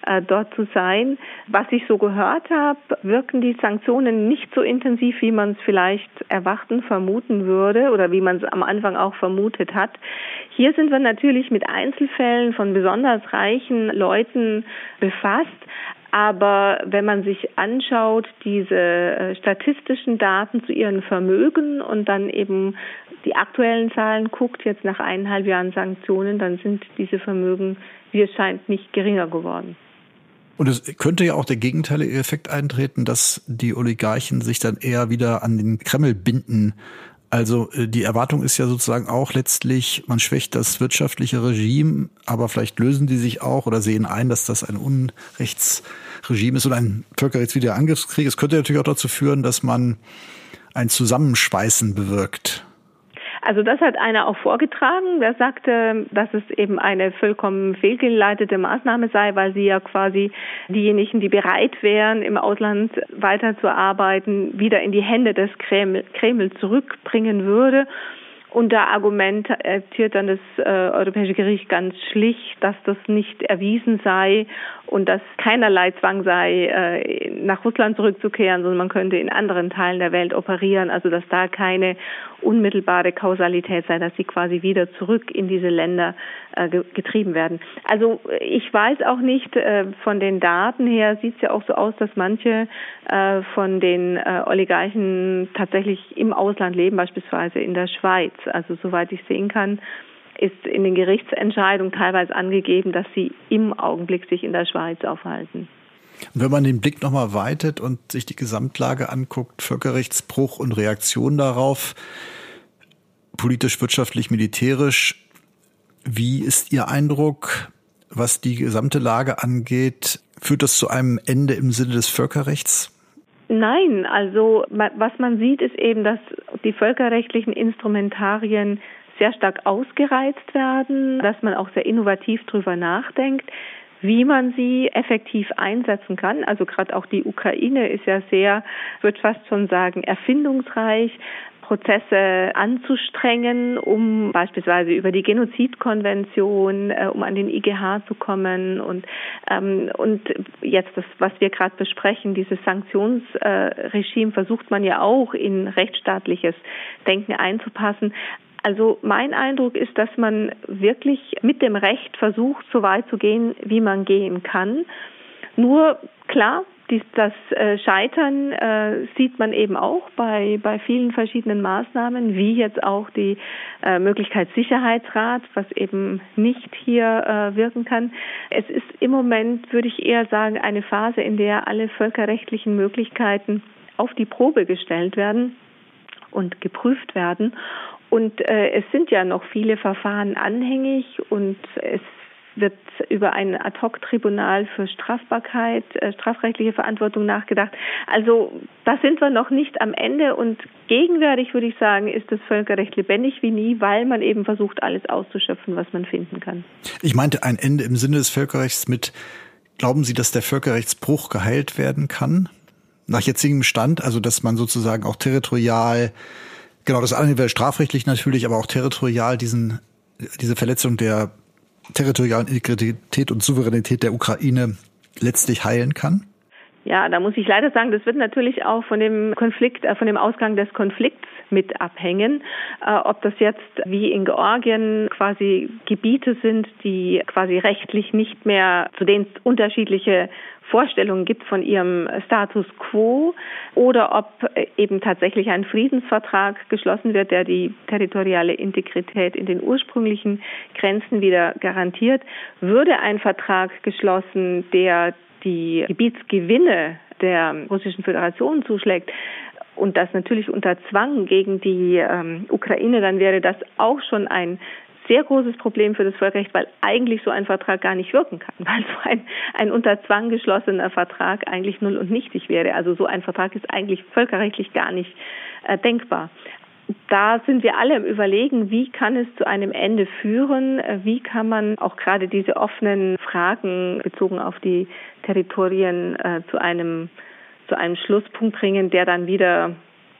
äh, dort zu sein. Was ich so gehört habe, wirken die Sanktionen nicht so intensiv, wie man es vielleicht erwarten, vermuten würde oder wie man es am Anfang auch vermutet hat. Hier sind wir natürlich mit Einzelfällen von besonders reichen Leuten befasst. Aber wenn man sich anschaut, diese äh, statistischen Daten zu ihren Vermögen und dann eben die aktuellen Zahlen guckt, jetzt nach eineinhalb Jahren Sanktionen, dann sind diese Vermögen, wie es scheint, nicht geringer geworden. Und es könnte ja auch der gegenteilige Effekt eintreten, dass die Oligarchen sich dann eher wieder an den Kreml binden. Also äh, die Erwartung ist ja sozusagen auch letztlich, man schwächt das wirtschaftliche Regime, aber vielleicht lösen die sich auch oder sehen ein, dass das ein Unrechtsregime ist oder ein völkerrechtswidriger Angriffskrieg. Es könnte natürlich auch dazu führen, dass man ein Zusammenschweißen bewirkt. Also das hat einer auch vorgetragen, der sagte, dass es eben eine vollkommen fehlgeleitete Maßnahme sei, weil sie ja quasi diejenigen, die bereit wären, im Ausland weiterzuarbeiten, wieder in die Hände des Kreml, Kreml zurückbringen würde. Und da argumentiert dann das äh, Europäische Gericht ganz schlicht, dass das nicht erwiesen sei und dass keinerlei Zwang sei, äh, nach Russland zurückzukehren, sondern man könnte in anderen Teilen der Welt operieren, also dass da keine unmittelbare Kausalität sei, dass sie quasi wieder zurück in diese Länder äh, getrieben werden. Also ich weiß auch nicht, äh, von den Daten her sieht es ja auch so aus, dass manche äh, von den äh, Oligarchen tatsächlich im Ausland leben, beispielsweise in der Schweiz. Also soweit ich sehen kann, ist in den Gerichtsentscheidungen teilweise angegeben, dass sie im Augenblick sich in der Schweiz aufhalten. Und wenn man den Blick nochmal weitet und sich die Gesamtlage anguckt, Völkerrechtsbruch und Reaktion darauf, politisch, wirtschaftlich, militärisch, wie ist Ihr Eindruck, was die gesamte Lage angeht? Führt das zu einem Ende im Sinne des Völkerrechts? Nein, also was man sieht, ist eben, dass die völkerrechtlichen Instrumentarien sehr stark ausgereizt werden, dass man auch sehr innovativ drüber nachdenkt, wie man sie effektiv einsetzen kann. Also gerade auch die Ukraine ist ja sehr, würde fast schon sagen, erfindungsreich. Prozesse anzustrengen, um beispielsweise über die Genozidkonvention, äh, um an den IGH zu kommen und ähm, und jetzt das, was wir gerade besprechen, dieses Sanktionsregime äh, versucht man ja auch in rechtsstaatliches Denken einzupassen. Also mein Eindruck ist, dass man wirklich mit dem Recht versucht, so weit zu gehen, wie man gehen kann. Nur klar, das äh, Scheitern äh, sieht man eben auch bei, bei vielen verschiedenen Maßnahmen, wie jetzt auch die äh, Möglichkeit Sicherheitsrat, was eben nicht hier wirken kann. Es ist im Moment, würde ich eher sagen, eine Phase, in der alle völkerrechtlichen Möglichkeiten auf die Probe gestellt werden und geprüft werden. Und äh, es sind ja noch viele Verfahren anhängig und es wird über ein Ad-hoc-Tribunal für Strafbarkeit, äh, strafrechtliche Verantwortung nachgedacht. Also da sind wir noch nicht am Ende und gegenwärtig würde ich sagen, ist das Völkerrecht lebendig wie nie, weil man eben versucht, alles auszuschöpfen, was man finden kann. Ich meinte ein Ende im Sinne des Völkerrechts mit, glauben Sie, dass der Völkerrechtsbruch geheilt werden kann? Nach jetzigem Stand, also dass man sozusagen auch territorial Genau, das eine wäre strafrechtlich natürlich, aber auch territorial diesen, diese Verletzung der territorialen Integrität und Souveränität der Ukraine letztlich heilen kann? Ja, da muss ich leider sagen, das wird natürlich auch von dem Konflikt, äh, von dem Ausgang des Konflikts mit abhängen. Äh, ob das jetzt wie in Georgien quasi Gebiete sind, die quasi rechtlich nicht mehr, zu denen unterschiedliche Vorstellungen gibt von ihrem Status quo oder ob eben tatsächlich ein Friedensvertrag geschlossen wird, der die territoriale Integrität in den ursprünglichen Grenzen wieder garantiert. Würde ein Vertrag geschlossen, der die Gebietsgewinne der Russischen Föderation zuschlägt, und das natürlich unter Zwang gegen die ähm, Ukraine, dann wäre das auch schon ein sehr großes Problem für das Völkerrecht, weil eigentlich so ein Vertrag gar nicht wirken kann, (laughs) weil so ein, ein unter Zwang geschlossener Vertrag eigentlich null und nichtig wäre. Also so ein Vertrag ist eigentlich völkerrechtlich gar nicht äh, denkbar. Da sind wir alle im Überlegen, wie kann es zu einem Ende führen? Wie kann man auch gerade diese offenen Fragen bezogen auf die Territorien äh, zu einem zu einem Schlusspunkt bringen, der dann wieder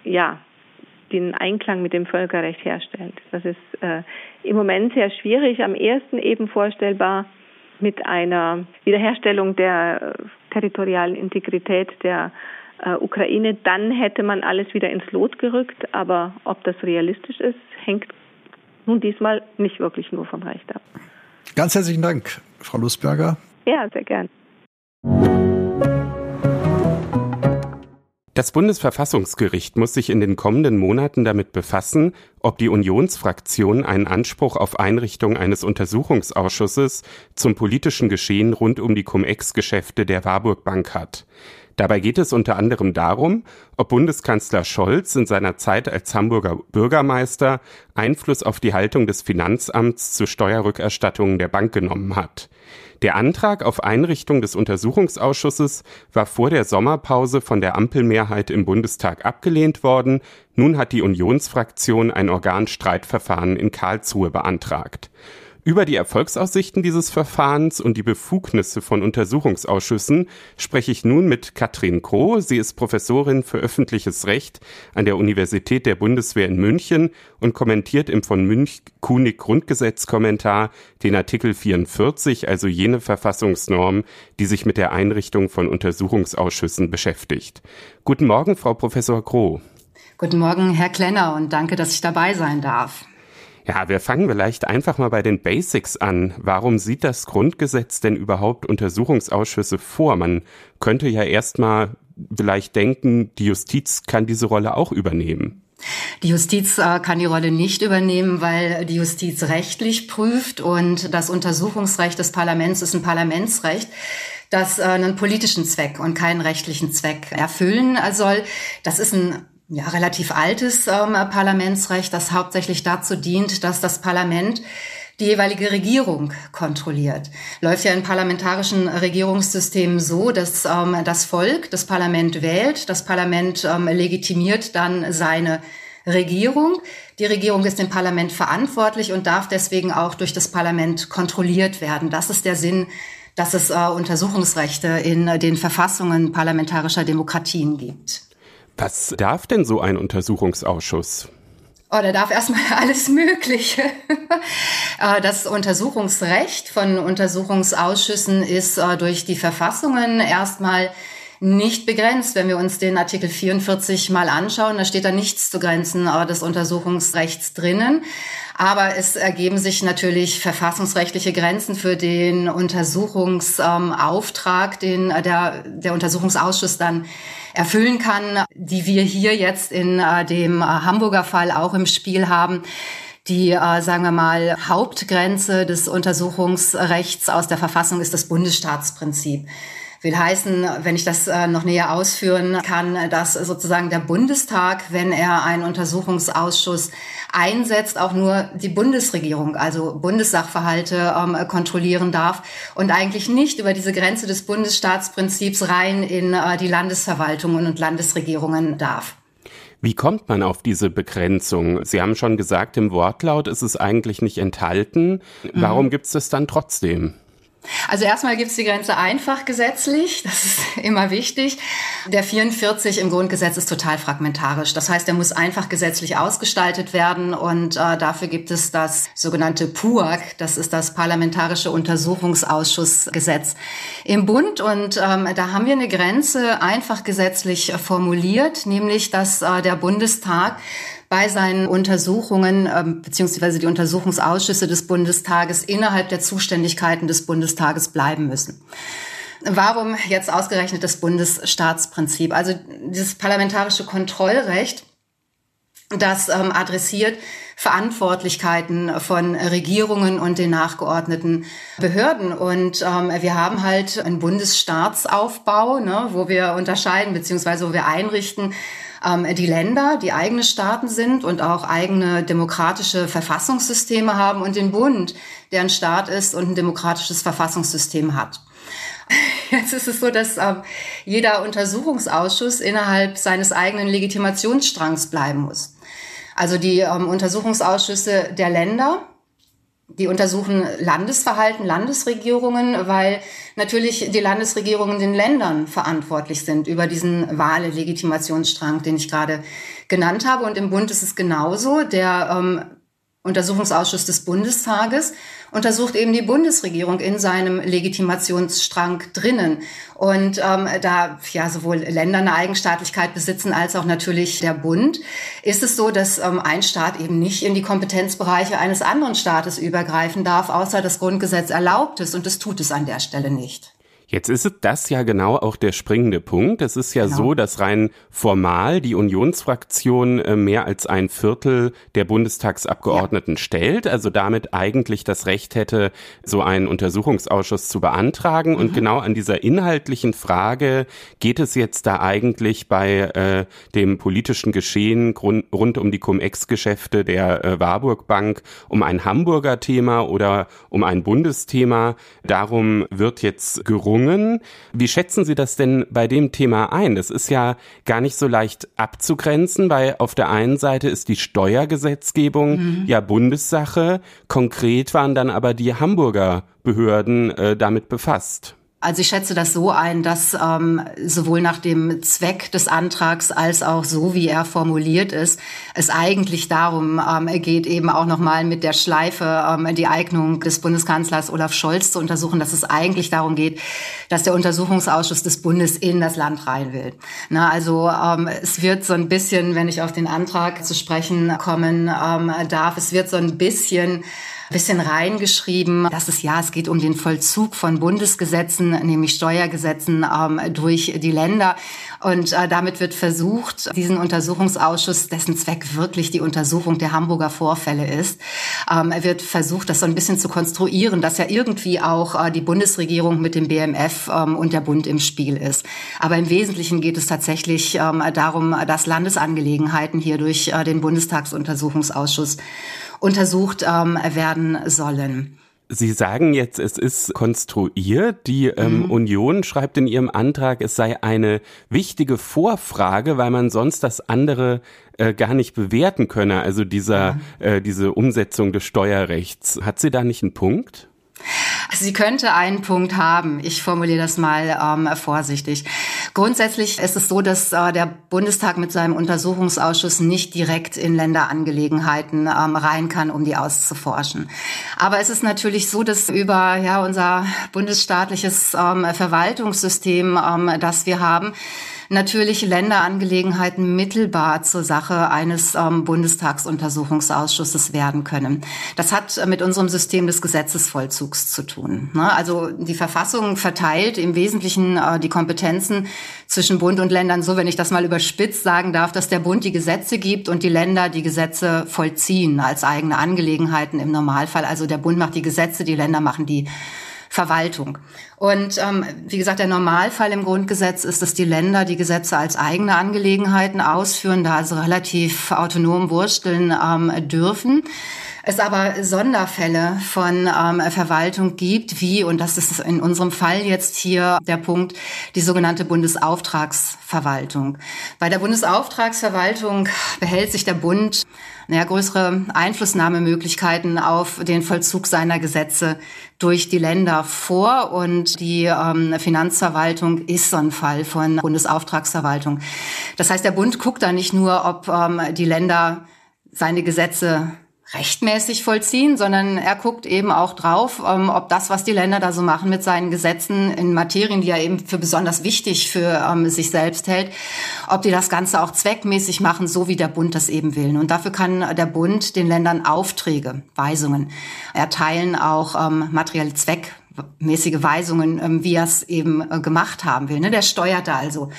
ja den Einklang mit dem Völkerrecht herstellt. Das ist äh, im Moment sehr schwierig, am ersten eben vorstellbar mit einer Wiederherstellung der äh, territorialen Integrität der äh, Ukraine. Dann hätte man alles wieder ins Lot gerückt, aber ob das realistisch ist, hängt nun diesmal nicht wirklich nur vom Recht ab. Ganz herzlichen Dank, Frau Lusberger. Ja, sehr gern. Das Bundesverfassungsgericht muss sich in den kommenden Monaten damit befassen, ob die Unionsfraktion einen Anspruch auf Einrichtung eines Untersuchungsausschusses zum politischen Geschehen rund um die Cum-Ex-Geschäfte der Warburg Bank hat. Dabei geht es unter anderem darum, ob Bundeskanzler Scholz in seiner Zeit als Hamburger Bürgermeister Einfluss auf die Haltung des Finanzamts zu Steuerrückerstattungen der Bank genommen hat. Der Antrag auf Einrichtung des Untersuchungsausschusses war vor der Sommerpause von der Ampelmehrheit im Bundestag abgelehnt worden. Nun hat die Unionsfraktion ein Organstreitverfahren in Karlsruhe beantragt. Über die Erfolgsaussichten dieses Verfahrens und die Befugnisse von Untersuchungsausschüssen spreche ich nun mit Katrin Kroh. Sie ist Professorin für öffentliches Recht an der Universität der Bundeswehr in München und kommentiert im von Münch-Kunig Grundgesetzkommentar den Artikel 44, also jene Verfassungsnorm, die sich mit der Einrichtung von Untersuchungsausschüssen beschäftigt. Guten Morgen, Frau Professor Kroh. Guten Morgen, Herr Klenner, und danke, dass ich dabei sein darf. Ja, wir fangen vielleicht einfach mal bei den Basics an. Warum sieht das Grundgesetz denn überhaupt Untersuchungsausschüsse vor? Man könnte ja erstmal vielleicht denken, die Justiz kann diese Rolle auch übernehmen. Die Justiz äh, kann die Rolle nicht übernehmen, weil die Justiz rechtlich prüft und das Untersuchungsrecht des Parlaments ist ein Parlamentsrecht das äh, einen politischen Zweck und keinen rechtlichen Zweck erfüllen soll. Das ist ein ja, relativ altes ähm, Parlamentsrecht, das hauptsächlich dazu dient, dass das Parlament die jeweilige Regierung kontrolliert. Läuft ja in parlamentarischen Regierungssystemen so, dass ähm, das Volk das Parlament wählt, das Parlament ähm, legitimiert dann seine Regierung. Die Regierung ist dem Parlament verantwortlich und darf deswegen auch durch das Parlament kontrolliert werden. Das ist der Sinn, dass es äh, Untersuchungsrechte in den Verfassungen parlamentarischer Demokratien gibt. Was darf denn so ein Untersuchungsausschuss? Oh, da darf erstmal (laughs) alles Mögliche. Äh, das Untersuchungsrecht von Untersuchungsausschüssen ist äh, durch die Verfassungen erstmal nicht begrenzt. Wenn wir uns den Artikel 44 mal anschauen, da steht da nichts zu Grenzen des Untersuchungsrechts drinnen. Aber es ergeben sich natürlich verfassungsrechtliche Grenzen für den Untersuchungsauftrag, den der, der Untersuchungsausschuss dann erfüllen kann, die wir hier jetzt in äh, dem äh, Hamburger Fall auch im Spiel haben. Die, äh, sagen wir mal, Hauptgrenze des Untersuchungsrechts aus der Verfassung ist das Bundesstaatsprinzip. Will heißen, wenn ich das äh, noch näher ausführen kann, dass sozusagen der Bundestag, wenn er einen Untersuchungsausschuss einsetzt, auch nur die Bundesregierung, also Bundessachverhalte ähm, kontrollieren darf und eigentlich nicht über diese Grenze des Bundesstaatsprinzips rein in äh, die Landesverwaltungen und Landesregierungen darf. Wie kommt man auf diese Begrenzung? Sie haben schon gesagt, im Wortlaut ist es eigentlich nicht enthalten. Warum mhm. gibt es das dann trotzdem? Also erstmal gibt es die Grenze einfach gesetzlich, (laughs) das ist immer wichtig. Der 44 im Grundgesetz ist total fragmentarisch. Das heißt, er muss einfach gesetzlich ausgestaltet werden und äh, dafür gibt es das sogenannte PUAG, das ist das Parlamentarische Untersuchungsausschussgesetz im Bund und ähm, da haben wir eine Grenze einfach gesetzlich formuliert, nämlich dass äh, der Bundestag bei seinen Untersuchungen ähm, beziehungsweise die Untersuchungsausschüsse des Bundestages innerhalb der Zuständigkeiten des Bundestages bleiben müssen. Warum jetzt ausgerechnet das Bundesstaatsprinzip? Also dieses parlamentarische Kontrollrecht, das ähm, adressiert Verantwortlichkeiten von Regierungen und den nachgeordneten Behörden. Und ähm, wir haben halt einen Bundesstaatsaufbau, ne, wo wir unterscheiden beziehungsweise wo wir einrichten, die Länder, die eigene Staaten sind und auch eigene demokratische Verfassungssysteme haben und den Bund, der ein Staat ist und ein demokratisches Verfassungssystem hat. (laughs) Jetzt ist es so, dass äh, jeder Untersuchungsausschuss innerhalb seines eigenen Legitimationsstrangs bleiben muss. Also die ähm, Untersuchungsausschüsse der Länder Die untersuchen Landesverhalten, Landesregierungen, weil natürlich die Landesregierungen den Ländern verantwortlich sind über diesen Wahllegitimationsstrang, den ich gerade genannt habe. Und im Bund ist es genauso. Der ähm, Untersuchungsausschuss des Bundestages untersucht eben die Bundesregierung in seinem Legitimationsstrang drinnen. Und ähm, da ja sowohl Länder eine Eigenstaatlichkeit besitzen als auch natürlich der Bund, ist es so, dass ähm, ein Staat eben nicht in die Kompetenzbereiche eines anderen Staates übergreifen darf, außer das Grundgesetz erlaubt es. Und das tut es an der Stelle nicht. Jetzt ist das ja genau auch der springende Punkt. Es ist ja genau. so, dass rein formal die Unionsfraktion äh, mehr als ein Viertel der Bundestagsabgeordneten ja. stellt, also damit eigentlich das Recht hätte, so einen Untersuchungsausschuss zu beantragen. Mhm. Und genau an dieser inhaltlichen Frage geht es jetzt da eigentlich bei äh, dem politischen Geschehen rund, rund um die Cum-Ex-Geschäfte der äh, Warburg Bank um ein Hamburger Thema oder um ein Bundesthema. Darum wird jetzt gerungen Bedingungen. Wie schätzen Sie das denn bei dem Thema ein? Das ist ja gar nicht so leicht abzugrenzen, weil auf der einen Seite ist die Steuergesetzgebung mhm. ja Bundessache. Konkret waren dann aber die Hamburger Behörden äh, damit befasst. Also ich schätze das so ein, dass ähm, sowohl nach dem Zweck des Antrags als auch so, wie er formuliert ist, es eigentlich darum ähm, geht, eben auch nochmal mit der Schleife ähm, die Eignung des Bundeskanzlers Olaf Scholz zu untersuchen, dass es eigentlich darum geht, dass der Untersuchungsausschuss des Bundes in das Land rein will. Na, also ähm, es wird so ein bisschen, wenn ich auf den Antrag zu sprechen kommen ähm, darf, es wird so ein bisschen bisschen reingeschrieben, dass es ja, es geht um den Vollzug von Bundesgesetzen, nämlich Steuergesetzen ähm, durch die Länder. Und äh, damit wird versucht, diesen Untersuchungsausschuss, dessen Zweck wirklich die Untersuchung der Hamburger Vorfälle ist, ähm, wird versucht, das so ein bisschen zu konstruieren, dass ja irgendwie auch äh, die Bundesregierung mit dem BMF ähm, und der Bund im Spiel ist. Aber im Wesentlichen geht es tatsächlich ähm, darum, dass Landesangelegenheiten hier durch äh, den Bundestagsuntersuchungsausschuss untersucht ähm, werden sollen. Sie sagen jetzt, es ist konstruiert. Die ähm, mhm. Union schreibt in ihrem Antrag, es sei eine wichtige Vorfrage, weil man sonst das andere äh, gar nicht bewerten könne. Also dieser, ja. äh, diese Umsetzung des Steuerrechts. Hat sie da nicht einen Punkt? Also sie könnte einen Punkt haben. Ich formuliere das mal ähm, vorsichtig. Grundsätzlich ist es so, dass äh, der Bundestag mit seinem Untersuchungsausschuss nicht direkt in Länderangelegenheiten ähm, rein kann, um die auszuforschen. Aber es ist natürlich so, dass über ja unser bundesstaatliches ähm, Verwaltungssystem, ähm, das wir haben, natürlich Länderangelegenheiten mittelbar zur Sache eines ähm, Bundestagsuntersuchungsausschusses werden können. Das hat äh, mit unserem System des Gesetzesvollzugs zu tun. Ne? Also die Verfassung verteilt im Wesentlichen äh, die Kompetenzen zwischen Bund und Ländern so, wenn ich das mal überspitzt sagen darf, dass der Bund die Gesetze gibt und die Länder die Gesetze vollziehen als eigene Angelegenheiten im Normalfall. Also der Bund macht die Gesetze, die Länder machen die Verwaltung. Und ähm, wie gesagt, der Normalfall im Grundgesetz ist, dass die Länder die Gesetze als eigene Angelegenheiten ausführen, da also relativ autonom wursteln ähm, dürfen es aber Sonderfälle von ähm, Verwaltung gibt, wie, und das ist in unserem Fall jetzt hier der Punkt, die sogenannte Bundesauftragsverwaltung. Bei der Bundesauftragsverwaltung behält sich der Bund naja, größere Einflussnahmemöglichkeiten auf den Vollzug seiner Gesetze durch die Länder vor. Und die ähm, Finanzverwaltung ist so ein Fall von Bundesauftragsverwaltung. Das heißt, der Bund guckt da nicht nur, ob ähm, die Länder seine Gesetze rechtmäßig vollziehen, sondern er guckt eben auch drauf, ähm, ob das, was die Länder da so machen mit seinen Gesetzen in Materien, die er eben für besonders wichtig für ähm, sich selbst hält, ob die das Ganze auch zweckmäßig machen, so wie der Bund das eben will. Und dafür kann der Bund den Ländern Aufträge, Weisungen erteilen, auch ähm, materielle zweckmäßige Weisungen, wie er es eben äh, gemacht haben will. Ne? Der steuert da also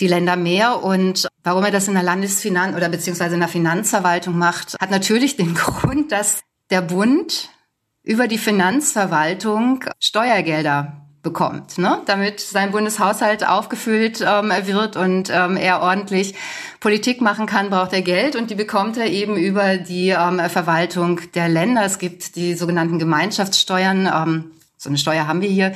die Länder mehr. Und warum er das in der Landesfinanz oder beziehungsweise in der Finanzverwaltung macht, hat natürlich den (laughs) Grund, dass der Bund über die Finanzverwaltung Steuergelder bekommt, ne? damit sein Bundeshaushalt aufgefüllt ähm, wird und ähm, er ordentlich Politik machen kann, braucht er Geld und die bekommt er eben über die ähm, Verwaltung der Länder. Es gibt die sogenannten Gemeinschaftssteuern, ähm, so eine Steuer haben wir hier,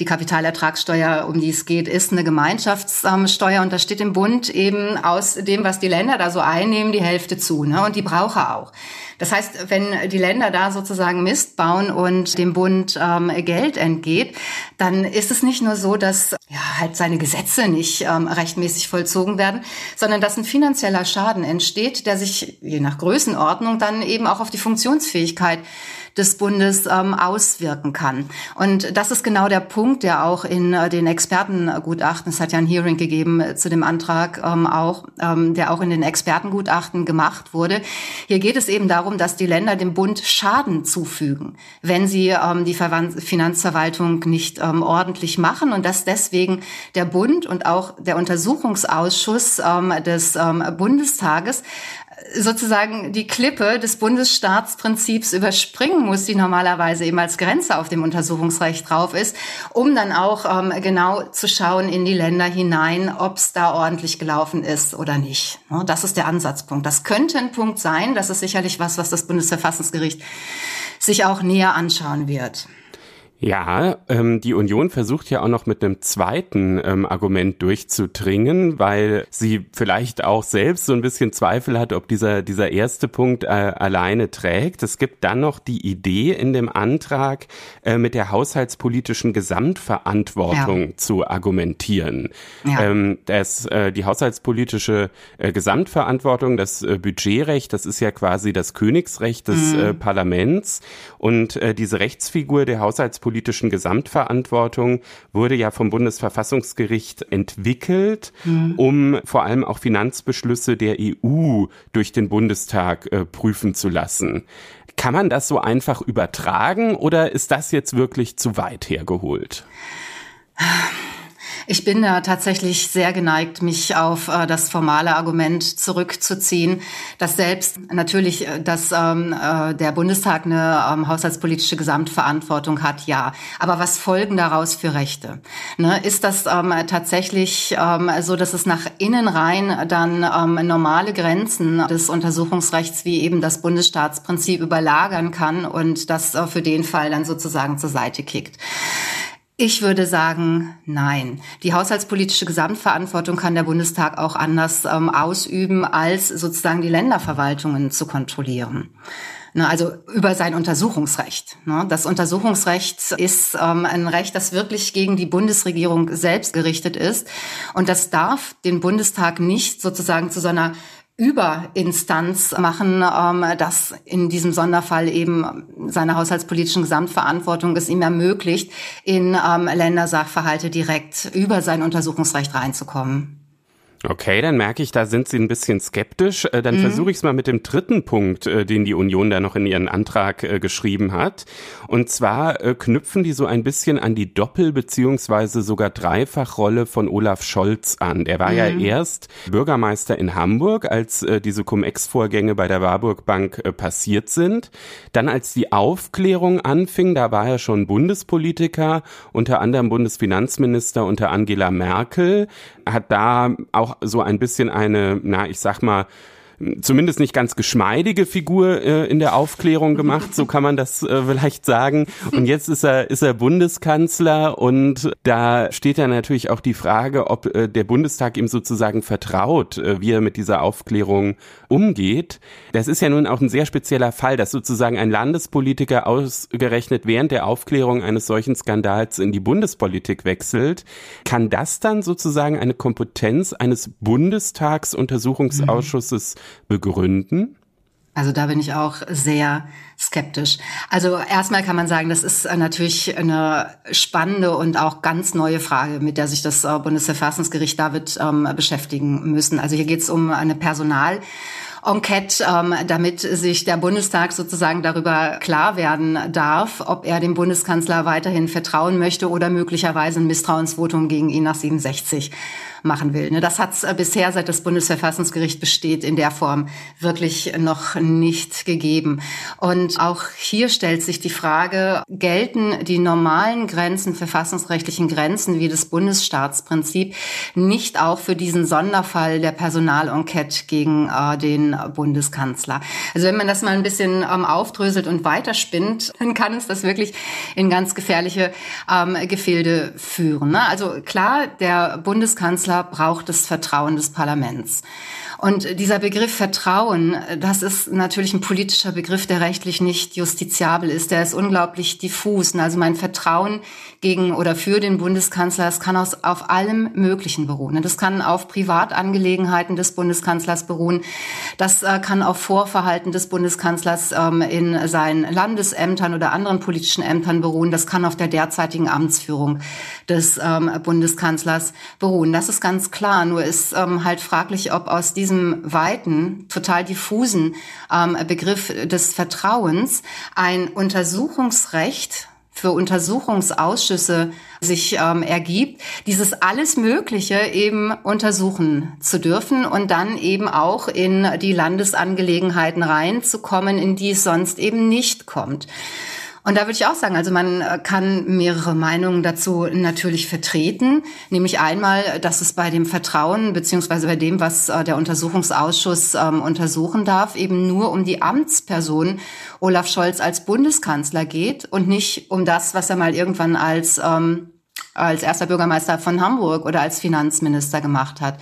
Die Kapitalertragssteuer, um die es geht, ist eine Gemeinschaftssteuer und da steht im Bund eben aus dem, was die Länder da so einnehmen, die Hälfte zu ne? und die brauche auch. Das heißt, wenn die Länder da sozusagen Mist bauen und dem Bund ähm, Geld entgeht, dann ist es nicht nur so, dass ja, halt seine Gesetze nicht ähm, rechtmäßig vollzogen werden, sondern dass ein finanzieller Schaden entsteht, der sich je nach Größenordnung dann eben auch auf die Funktionsfähigkeit des Bundes ähm, auswirken kann. Und das ist genau der Punkt, der auch in äh, den Expertengutachten, es hat ja ein Hearing gegeben äh, zu dem Antrag ähm, auch, ähm, der auch in den Expertengutachten gemacht wurde. Hier geht es eben darum, dass die Länder dem Bund Schaden zufügen, wenn sie ähm, die Verwand Finanzverwaltung nicht ähm, ordentlich machen und dass deswegen der Bund und auch der Untersuchungsausschuss ähm, des ähm, Bundestages sozusagen die Klippe des Bundesstaatsprinzips überspringen muss, die normalerweise eben als Grenze auf dem Untersuchungsrecht drauf ist, um dann auch ähm, genau zu schauen in die Länder hinein, ob es da ordentlich gelaufen ist oder nicht. Das ist der Ansatzpunkt. Das könnte ein Punkt sein. Das ist sicherlich was, was das Bundesverfassungsgericht sich auch näher anschauen wird. Ja, ähm, die Union versucht ja auch noch mit einem zweiten ähm, Argument durchzudringen, weil sie vielleicht auch selbst so ein bisschen Zweifel hat, ob dieser, dieser erste Punkt äh, alleine trägt. Es gibt dann noch die Idee in dem Antrag, äh, mit der haushaltspolitischen Gesamtverantwortung ja. zu argumentieren. Ja. Ähm, das, äh, die haushaltspolitische äh, Gesamtverantwortung, das äh, Budgetrecht, das ist ja quasi das Königsrecht des mhm. äh, Parlaments und diese Rechtsfigur der haushaltspolitischen politischen Gesamtverantwortung wurde ja vom Bundesverfassungsgericht entwickelt, mhm. um vor allem auch Finanzbeschlüsse der EU durch den Bundestag äh, prüfen zu lassen. Kann man das so einfach übertragen oder ist das jetzt wirklich zu weit hergeholt? (sighs) Ich bin da tatsächlich sehr geneigt, mich auf äh, das formale Argument zurückzuziehen, dass selbst natürlich, äh, dass ähm, äh, der Bundestag eine ähm, haushaltspolitische Gesamtverantwortung hat, ja. Aber was folgen daraus für Rechte? Ne? Ist das ähm, tatsächlich ähm, so, dass es nach innen rein dann ähm, normale Grenzen des Untersuchungsrechts wie eben das Bundesstaatsprinzip überlagern kann und das äh, für den Fall dann sozusagen zur Seite kickt? Ich würde sagen, nein. Die haushaltspolitische Gesamtverantwortung kann der Bundestag auch anders ähm, ausüben, als sozusagen die Länderverwaltungen zu kontrollieren. Ne, also über sein Untersuchungsrecht. Ne. Das Untersuchungsrecht ist ähm, ein Recht, das wirklich gegen die Bundesregierung selbst gerichtet ist. Und das darf den Bundestag nicht sozusagen zu so Überinstanz machen, ähm, dass in diesem Sonderfall eben seine haushaltspolitischen Gesamtverantwortung es ihm ermöglicht, in ähm, Ländersachverhalte direkt über sein Untersuchungsrecht reinzukommen. Okay, dann merke ich, da sind Sie ein bisschen skeptisch. Äh, dann mhm. versuche ich es mal mit dem dritten Punkt, äh, den die Union da noch in ihren Antrag äh, geschrieben hat. Und zwar knüpfen die so ein bisschen an die Doppel- beziehungsweise sogar Dreifachrolle von Olaf Scholz an. Der war mhm. ja erst Bürgermeister in Hamburg, als diese Cum-Ex-Vorgänge bei der Warburg Bank passiert sind. Dann als die Aufklärung anfing, da war er schon Bundespolitiker, unter anderem Bundesfinanzminister unter Angela Merkel, hat da auch so ein bisschen eine, na, ich sag mal, zumindest nicht ganz geschmeidige Figur äh, in der Aufklärung gemacht, so kann man das äh, vielleicht sagen. Und jetzt ist er, ist er Bundeskanzler und da steht ja natürlich auch die Frage, ob äh, der Bundestag ihm sozusagen vertraut, äh, wie er mit dieser Aufklärung umgeht. Das ist ja nun auch ein sehr spezieller Fall, dass sozusagen ein Landespolitiker ausgerechnet während der Aufklärung eines solchen Skandals in die Bundespolitik wechselt. Kann das dann sozusagen eine Kompetenz eines Bundestagsuntersuchungsausschusses begründen? Also da bin ich auch sehr skeptisch. Also erstmal kann man sagen, das ist natürlich eine spannende und auch ganz neue Frage, mit der sich das äh, Bundesverfassungsgericht damit ähm, beschäftigen müssen. Also hier geht es um eine Personal. Enquete, ähm, damit sich der Bundestag sozusagen darüber klar werden darf, ob er dem Bundeskanzler weiterhin vertrauen möchte oder möglicherweise ein Misstrauensvotum gegen ihn nach 67 machen will. Ne, das hat es äh, bisher, seit das Bundesverfassungsgericht besteht, in der Form wirklich noch nicht gegeben. Und auch hier stellt sich die Frage, gelten die normalen Grenzen, verfassungsrechtlichen Grenzen wie das Bundesstaatsprinzip nicht auch für diesen Sonderfall der Personalenquete gegen äh, den Bundeskanzler? Also wenn man das mal ein bisschen ähm, aufdröselt und weiterspinnt, dann kann es das wirklich in ganz gefährliche ähm, Gefilde führen. Ne? Also klar, der Bundeskanzler braucht das Vertrauen des Parlaments. Und dieser Begriff Vertrauen, das ist natürlich ein politischer Begriff, der rechtlich nicht justiziabel ist. Der ist unglaublich diffus. Also mein Vertrauen gegen oder für den Bundeskanzler, das kann aus, auf allem Möglichen beruhen. Das kann auf Privatangelegenheiten des Bundeskanzlers beruhen. Das äh, kann auf Vorverhalten des Bundeskanzlers ähm, in seinen Landesämtern oder anderen politischen Ämtern beruhen. Das kann auf der derzeitigen Amtsführung des ähm, Bundeskanzlers beruhen. Das ist ganz klar. Nur ist ähm, halt fraglich, ob aus diesem diesem weiten, total diffusen ähm, Begriff des Vertrauens ein Untersuchungsrecht für Untersuchungsausschüsse sich ähm, ergibt, dieses alles Mögliche eben untersuchen zu dürfen und dann eben auch in die Landesangelegenheiten reinzukommen, in die es sonst eben nicht kommt. Und da würde ich auch sagen, also man äh, kann mehrere Meinungen dazu natürlich vertreten, nämlich einmal, dass es bei dem Vertrauen beziehungsweise bei dem, was äh, der Untersuchungsausschuss ähm, untersuchen darf, eben nur um die Amtsperson Olaf Scholz als Bundeskanzler geht und nicht um das, was er mal irgendwann als ähm, als erster Bürgermeister von Hamburg oder als Finanzminister gemacht hat.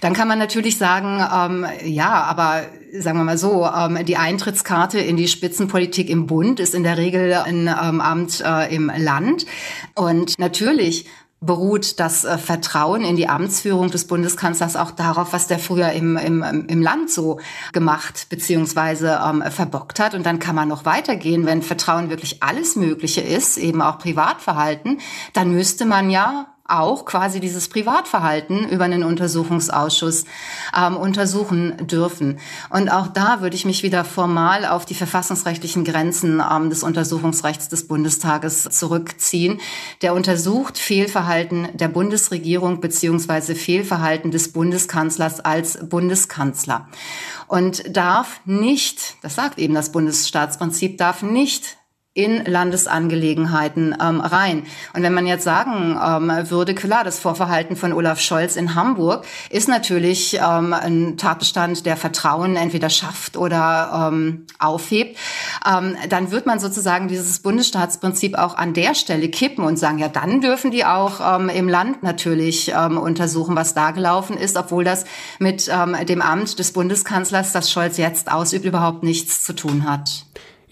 Dann kann man natürlich sagen, ähm, ja, aber sagen wir mal so, ähm, die Eintrittskarte in die Spitzenpolitik im Bund ist in der Regel ein ähm, Amt äh, im Land. Und natürlich beruht das äh, Vertrauen in die Amtsführung des Bundeskanzlers auch darauf, was der früher im, im, im Land so gemacht beziehungsweise ähm, verbockt hat. Und dann kann man noch weitergehen, wenn Vertrauen wirklich alles Mögliche ist, eben auch Privatverhalten, dann müsste man ja auch quasi dieses Privatverhalten über einen Untersuchungsausschuss ähm, untersuchen dürfen. Und auch da würde ich mich wieder formal auf die verfassungsrechtlichen Grenzen ähm, des Untersuchungsrechts des Bundestages zurückziehen. Der untersucht Fehlverhalten der Bundesregierung beziehungsweise Fehlverhalten des Bundeskanzlers als Bundeskanzler und darf nicht, das sagt eben das Bundesstaatsprinzip, darf nicht in Landesangelegenheiten ähm, rein. Und wenn man jetzt sagen ähm, würde, klar, das Vorverhalten von Olaf Scholz in Hamburg ist natürlich ähm, ein Tatbestand, der Vertrauen entweder schafft oder ähm, aufhebt, ähm, dann wird man sozusagen dieses Bundesstaatsprinzip auch an der Stelle kippen und sagen, ja, dann dürfen die auch ähm, im Land natürlich ähm, untersuchen, was da gelaufen ist, obwohl das mit ähm, dem Amt des Bundeskanzlers, das Scholz jetzt ausübt, überhaupt nichts zu tun hat.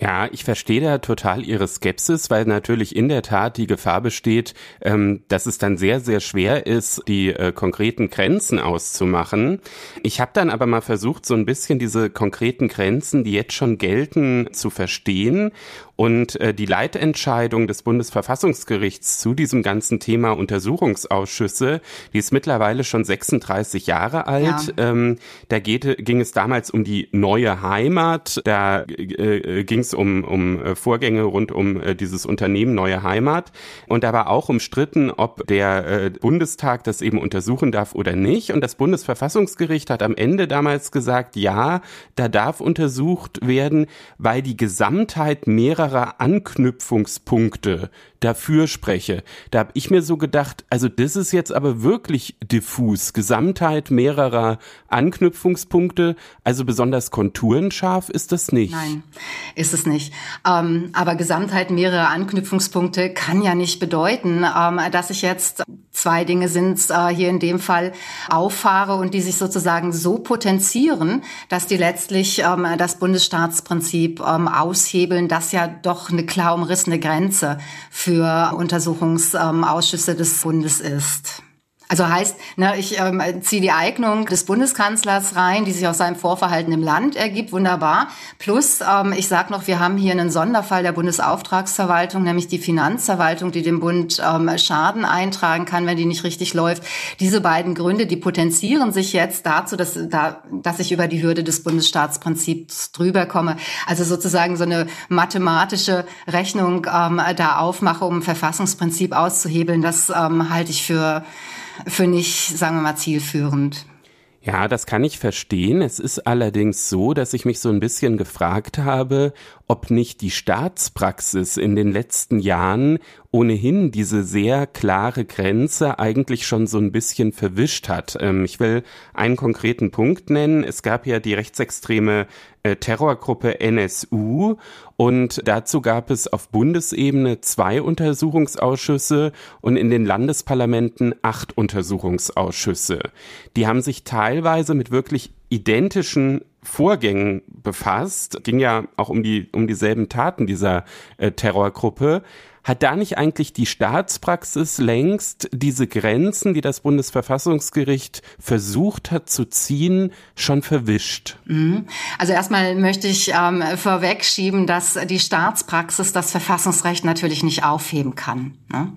Ja, ich verstehe da total Ihre Skepsis, weil natürlich in der Tat die Gefahr besteht, ähm, dass es dann sehr, sehr schwer ist, die äh, konkreten Grenzen auszumachen. Ich habe dann aber mal versucht, so ein bisschen diese konkreten Grenzen, die jetzt schon gelten, zu verstehen und äh, die Leitentscheidung des Bundesverfassungsgerichts zu diesem ganzen Thema Untersuchungsausschüsse, die ist mittlerweile schon 36 Jahre alt. Ja. Ähm, da geht, ging es damals um die neue Heimat. Da äh, äh ging es um, um äh, Vorgänge rund um äh, dieses Unternehmen Neue Heimat. Und da war auch umstritten, ob der äh, Bundestag das eben untersuchen darf oder nicht. Und das Bundesverfassungsgericht hat am Ende damals gesagt, ja, da darf untersucht werden, weil die Gesamtheit mehrerer mehrerer Anknüpfungspunkte dafür spreche. Da habe ich mir so gedacht, also das ist jetzt aber wirklich diffus. Gesamtheit mehrerer Anknüpfungspunkte, also besonders konturenscharf ist das nicht. Nein, ist es nicht. Ähm, aber Gesamtheit mehrerer Anknüpfungspunkte kann ja nicht bedeuten, ähm, dass ich jetzt zwei Dinge sind äh, hier in dem Fall auffahre und die sich sozusagen so potenzieren, dass die letztlich ähm, das Bundesstaatsprinzip ähm, aushebeln, das ja doch eine klar umrissene Grenze für für Untersuchungsausschüsse des Bundes ist. Also heißt, ne, ich ähm, ziehe die Eignung des Bundeskanzlers rein, die sich aus seinem Vorverhalten im Land ergibt, wunderbar. Plus, ähm, ich sage noch, wir haben hier einen Sonderfall der Bundesauftragsverwaltung, nämlich die Finanzverwaltung, die dem Bund ähm, Schaden eintragen kann, wenn die nicht richtig läuft. Diese beiden Gründe, die potenzieren sich jetzt dazu, dass, da, dass ich über die Hürde des Bundesstaatsprinzips drüber komme. Also sozusagen so eine mathematische Rechnung ähm, da aufmache, um Verfassungsprinzip auszuhebeln, das ähm, halte ich für für nicht, sagen wir mal, zielführend. Ja, das kann ich verstehen. Es ist allerdings so, dass ich mich so ein bisschen gefragt habe, ob nicht die Staatspraxis in den letzten Jahren ohnehin diese sehr klare Grenze eigentlich schon so ein bisschen verwischt hat. Ähm, ich will einen konkreten Punkt nennen. Es gab ja die rechtsextreme äh, Terrorgruppe NSU und dazu gab es auf Bundesebene zwei Untersuchungsausschüsse und in den Landesparlamenten acht Untersuchungsausschüsse. Die haben sich teilweise mit wirklich identischen Vorgängen befasst. Ging ja auch um die um dieselben Taten dieser äh, Terrorgruppe. Hat da nicht eigentlich die Staatspraxis längst diese Grenzen, die das Bundesverfassungsgericht versucht hat zu ziehen, schon verwischt? Mhm. Also erstmal möchte ich ähm, vorwegschieben, dass die Staatspraxis das Verfassungsrecht natürlich nicht aufheben kann. Ne?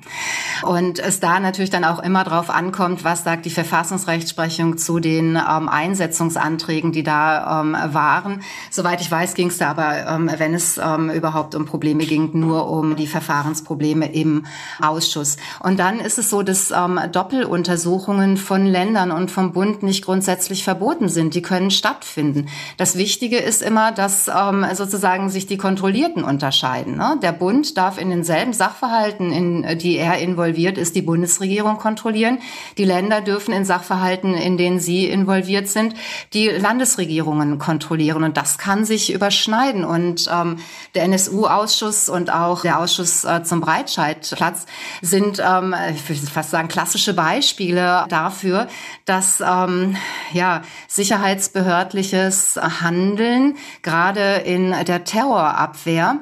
Und es da natürlich dann auch immer darauf ankommt, was sagt die Verfassungsrechtsprechung zu den ähm, Einsetzungsanträgen, die da ähm, waren. Soweit ich weiß, ging es da aber, ähm, wenn es ähm, überhaupt um Probleme ging, nur um die Verfahren Verfahrensprobleme im Ausschuss. Und dann ist es so, dass ähm, Doppeluntersuchungen von Ländern und vom Bund nicht grundsätzlich verboten sind. Die können stattfinden. Das Wichtige ist immer, dass ähm, sozusagen sich die Kontrollierten unterscheiden. Ne? Der Bund darf in denselben Sachverhalten, in die er involviert ist, die Bundesregierung kontrollieren. Die Länder dürfen in Sachverhalten, in denen sie involviert sind, die Landesregierungen kontrollieren. Und das kann sich überschneiden. Und ähm, der NSU-Ausschuss und auch der Ausschuss äh, zum Breitscheidplatz sind, ähm, ich würde fast sagen, klassische Beispiele dafür, dass ähm, ja, sicherheitsbehördliches Handeln gerade in der Terrorabwehr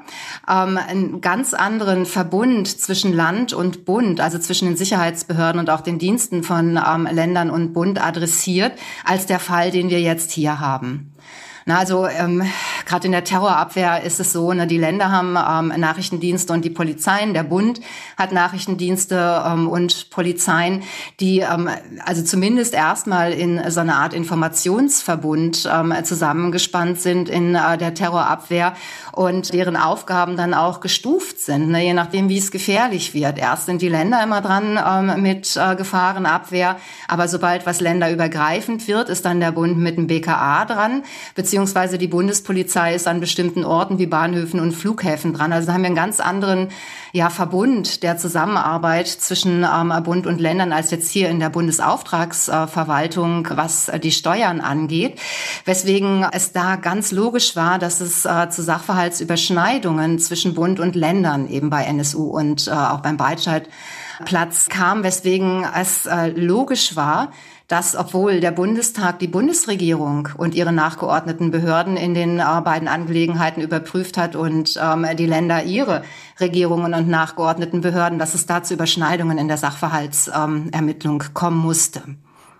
ähm, einen ganz anderen Verbund zwischen Land und Bund, also zwischen den Sicherheitsbehörden und auch den Diensten von ähm, Ländern und Bund adressiert, als der Fall, den wir jetzt hier haben. Na, also ähm, gerade in der Terrorabwehr ist es so, ne, die Länder haben ähm, Nachrichtendienste und die Polizeien, der Bund hat Nachrichtendienste ähm, und Polizeien, die ähm, also zumindest erstmal in so einer Art Informationsverbund ähm, zusammengespannt sind in äh, der Terrorabwehr und deren Aufgaben dann auch gestuft sind, ne, je nachdem, wie es gefährlich wird. Erst sind die Länder immer dran ähm, mit äh, Gefahrenabwehr, aber sobald was länderübergreifend wird, ist dann der Bund mit dem BKA dran, beziehungsweise die Bundespolizei ist an bestimmten Orten wie Bahnhöfen und Flughäfen dran. Also haben wir einen ganz anderen ja, Verbund der Zusammenarbeit zwischen ähm, Bund und Ländern als jetzt hier in der Bundesauftragsverwaltung, was die Steuern angeht. Weswegen es da ganz logisch war, dass es äh, zu Sachverhaltsüberschneidungen zwischen Bund und Ländern eben bei NSU und äh, auch beim Breitscheidplatz kam, weswegen es äh, logisch war, dass obwohl der Bundestag die Bundesregierung und ihre nachgeordneten Behörden in den äh, beiden Angelegenheiten überprüft hat und ähm, die Länder ihre Regierungen und nachgeordneten Behörden, dass es da zu Überschneidungen in der Sachverhaltsermittlung ähm, kommen musste.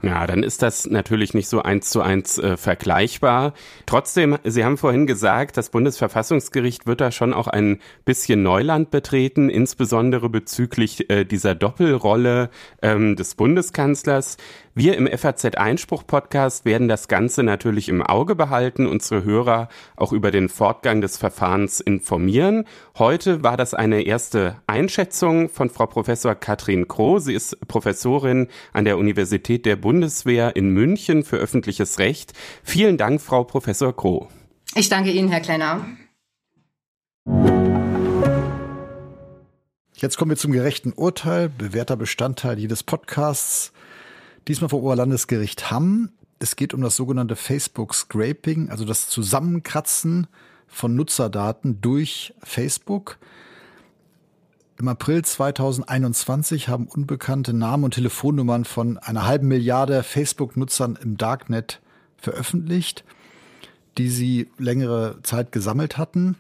Ja, dann ist das natürlich nicht so eins zu eins äh, vergleichbar. Trotzdem, Sie haben vorhin gesagt, das Bundesverfassungsgericht wird da schon auch ein bisschen Neuland betreten, insbesondere bezüglich äh, dieser Doppelrolle ähm, des Bundeskanzlers. Wir im FAZ Einspruch Podcast werden das Ganze natürlich im Auge behalten, unsere Hörer auch über den Fortgang des Verfahrens informieren. Heute war das eine erste Einschätzung von Frau Professor Katrin Kroh. Sie ist Professorin an der Universität der Bundeswehr in München für öffentliches Recht. Vielen Dank, Frau Professor Kroh. Ich danke Ihnen, Herr Klenner. Jetzt kommen wir zum gerechten Urteil, bewährter Bestandteil jedes Podcasts. Diesmal vom Oberlandesgericht Hamm. Es geht um das sogenannte Facebook Scraping, also das Zusammenkratzen von Nutzerdaten durch Facebook. Im April 2021 haben unbekannte Namen und Telefonnummern von einer halben Milliarde Facebook-Nutzern im Darknet veröffentlicht, die sie längere Zeit gesammelt hatten.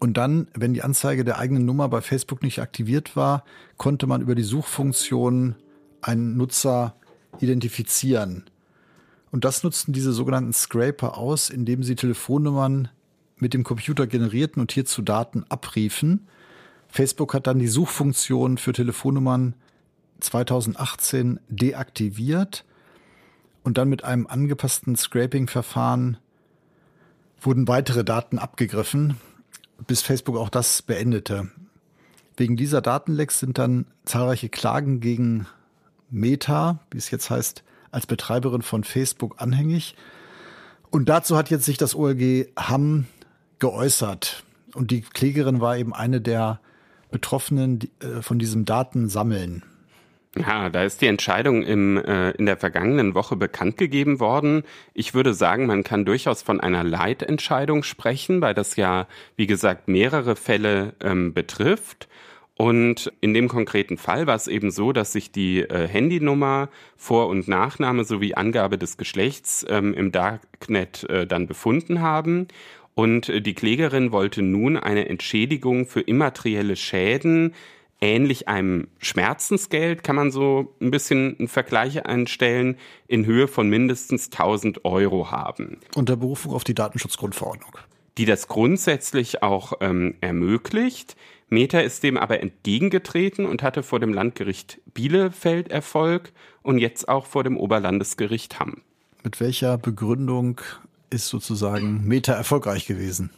Und dann, wenn die Anzeige der eigenen Nummer bei Facebook nicht aktiviert war, konnte man über die Suchfunktion einen Nutzer identifizieren. Und das nutzten diese sogenannten Scraper aus, indem sie Telefonnummern mit dem Computer generierten und hierzu Daten abriefen. Facebook hat dann die Suchfunktion für Telefonnummern 2018 deaktiviert und dann mit einem angepassten Scraping-Verfahren wurden weitere Daten abgegriffen, bis Facebook auch das beendete. Wegen dieser Datenlecks sind dann zahlreiche Klagen gegen Meta, wie es jetzt heißt, als Betreiberin von Facebook anhängig. Und dazu hat jetzt sich das OLG Hamm geäußert. Und die Klägerin war eben eine der Betroffenen äh, von diesem Datensammeln. Ja, da ist die Entscheidung im, äh, in der vergangenen Woche bekannt gegeben worden. Ich würde sagen, man kann durchaus von einer Leitentscheidung sprechen, weil das ja, wie gesagt, mehrere Fälle ähm, betrifft. Und in dem konkreten Fall war es eben so, dass sich die äh, Handynummer, Vor- und Nachname sowie Angabe des Geschlechts ähm, im Darknet äh, dann befunden haben. Und äh, die Klägerin wollte nun eine Entschädigung für immaterielle Schäden ähnlich einem Schmerzensgeld, kann man so ein bisschen einen Vergleich einstellen, in Höhe von mindestens 1000 Euro haben. Unter Berufung auf die Datenschutzgrundverordnung. Die das grundsätzlich auch ähm, ermöglicht. Meta ist dem aber entgegengetreten und hatte vor dem Landgericht Bielefeld Erfolg und jetzt auch vor dem Oberlandesgericht Hamm. Mit welcher Begründung ist sozusagen Meta erfolgreich gewesen?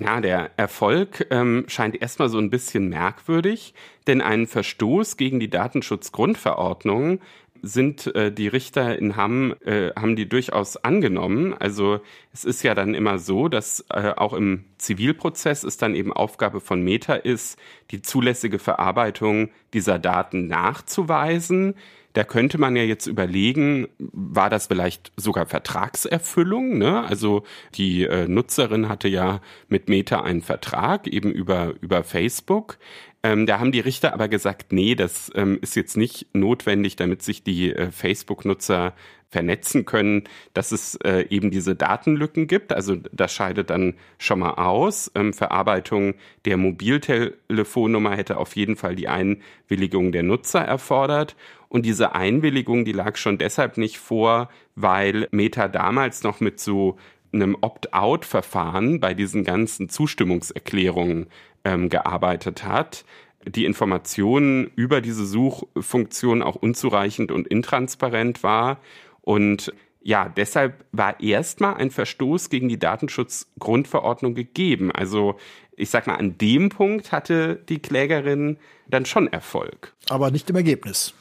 Ja, der Erfolg ähm, scheint erstmal so ein bisschen merkwürdig, denn einen Verstoß gegen die Datenschutzgrundverordnung sind äh, die Richter in Hamm, äh, haben die durchaus angenommen. Also es ist ja dann immer so, dass äh, auch im Zivilprozess es dann eben Aufgabe von Meta ist, die zulässige Verarbeitung dieser Daten nachzuweisen. Da könnte man ja jetzt überlegen, war das vielleicht sogar Vertragserfüllung? Ne? Also die äh, Nutzerin hatte ja mit Meta einen Vertrag eben über, über Facebook. Ähm, da haben die Richter aber gesagt, nee, das ähm, ist jetzt nicht notwendig, damit sich die äh, Facebook-Nutzer vernetzen können, dass es äh, eben diese Datenlücken gibt. Also das scheidet dann schon mal aus. Ähm, Verarbeitung der Mobiltelefonnummer hätte auf jeden Fall die Einwilligung der Nutzer erfordert. Und diese Einwilligung, die lag schon deshalb nicht vor, weil Meta damals noch mit so einem Opt-out-Verfahren bei diesen ganzen Zustimmungserklärungen ähm, gearbeitet hat die Informationen über diese Suchfunktion auch unzureichend und intransparent war. Und ja, deshalb war erstmal ein Verstoß gegen die Datenschutzgrundverordnung gegeben. Also ich sag mal, an dem Punkt hatte die Klägerin dann schon Erfolg. Aber nicht im Ergebnis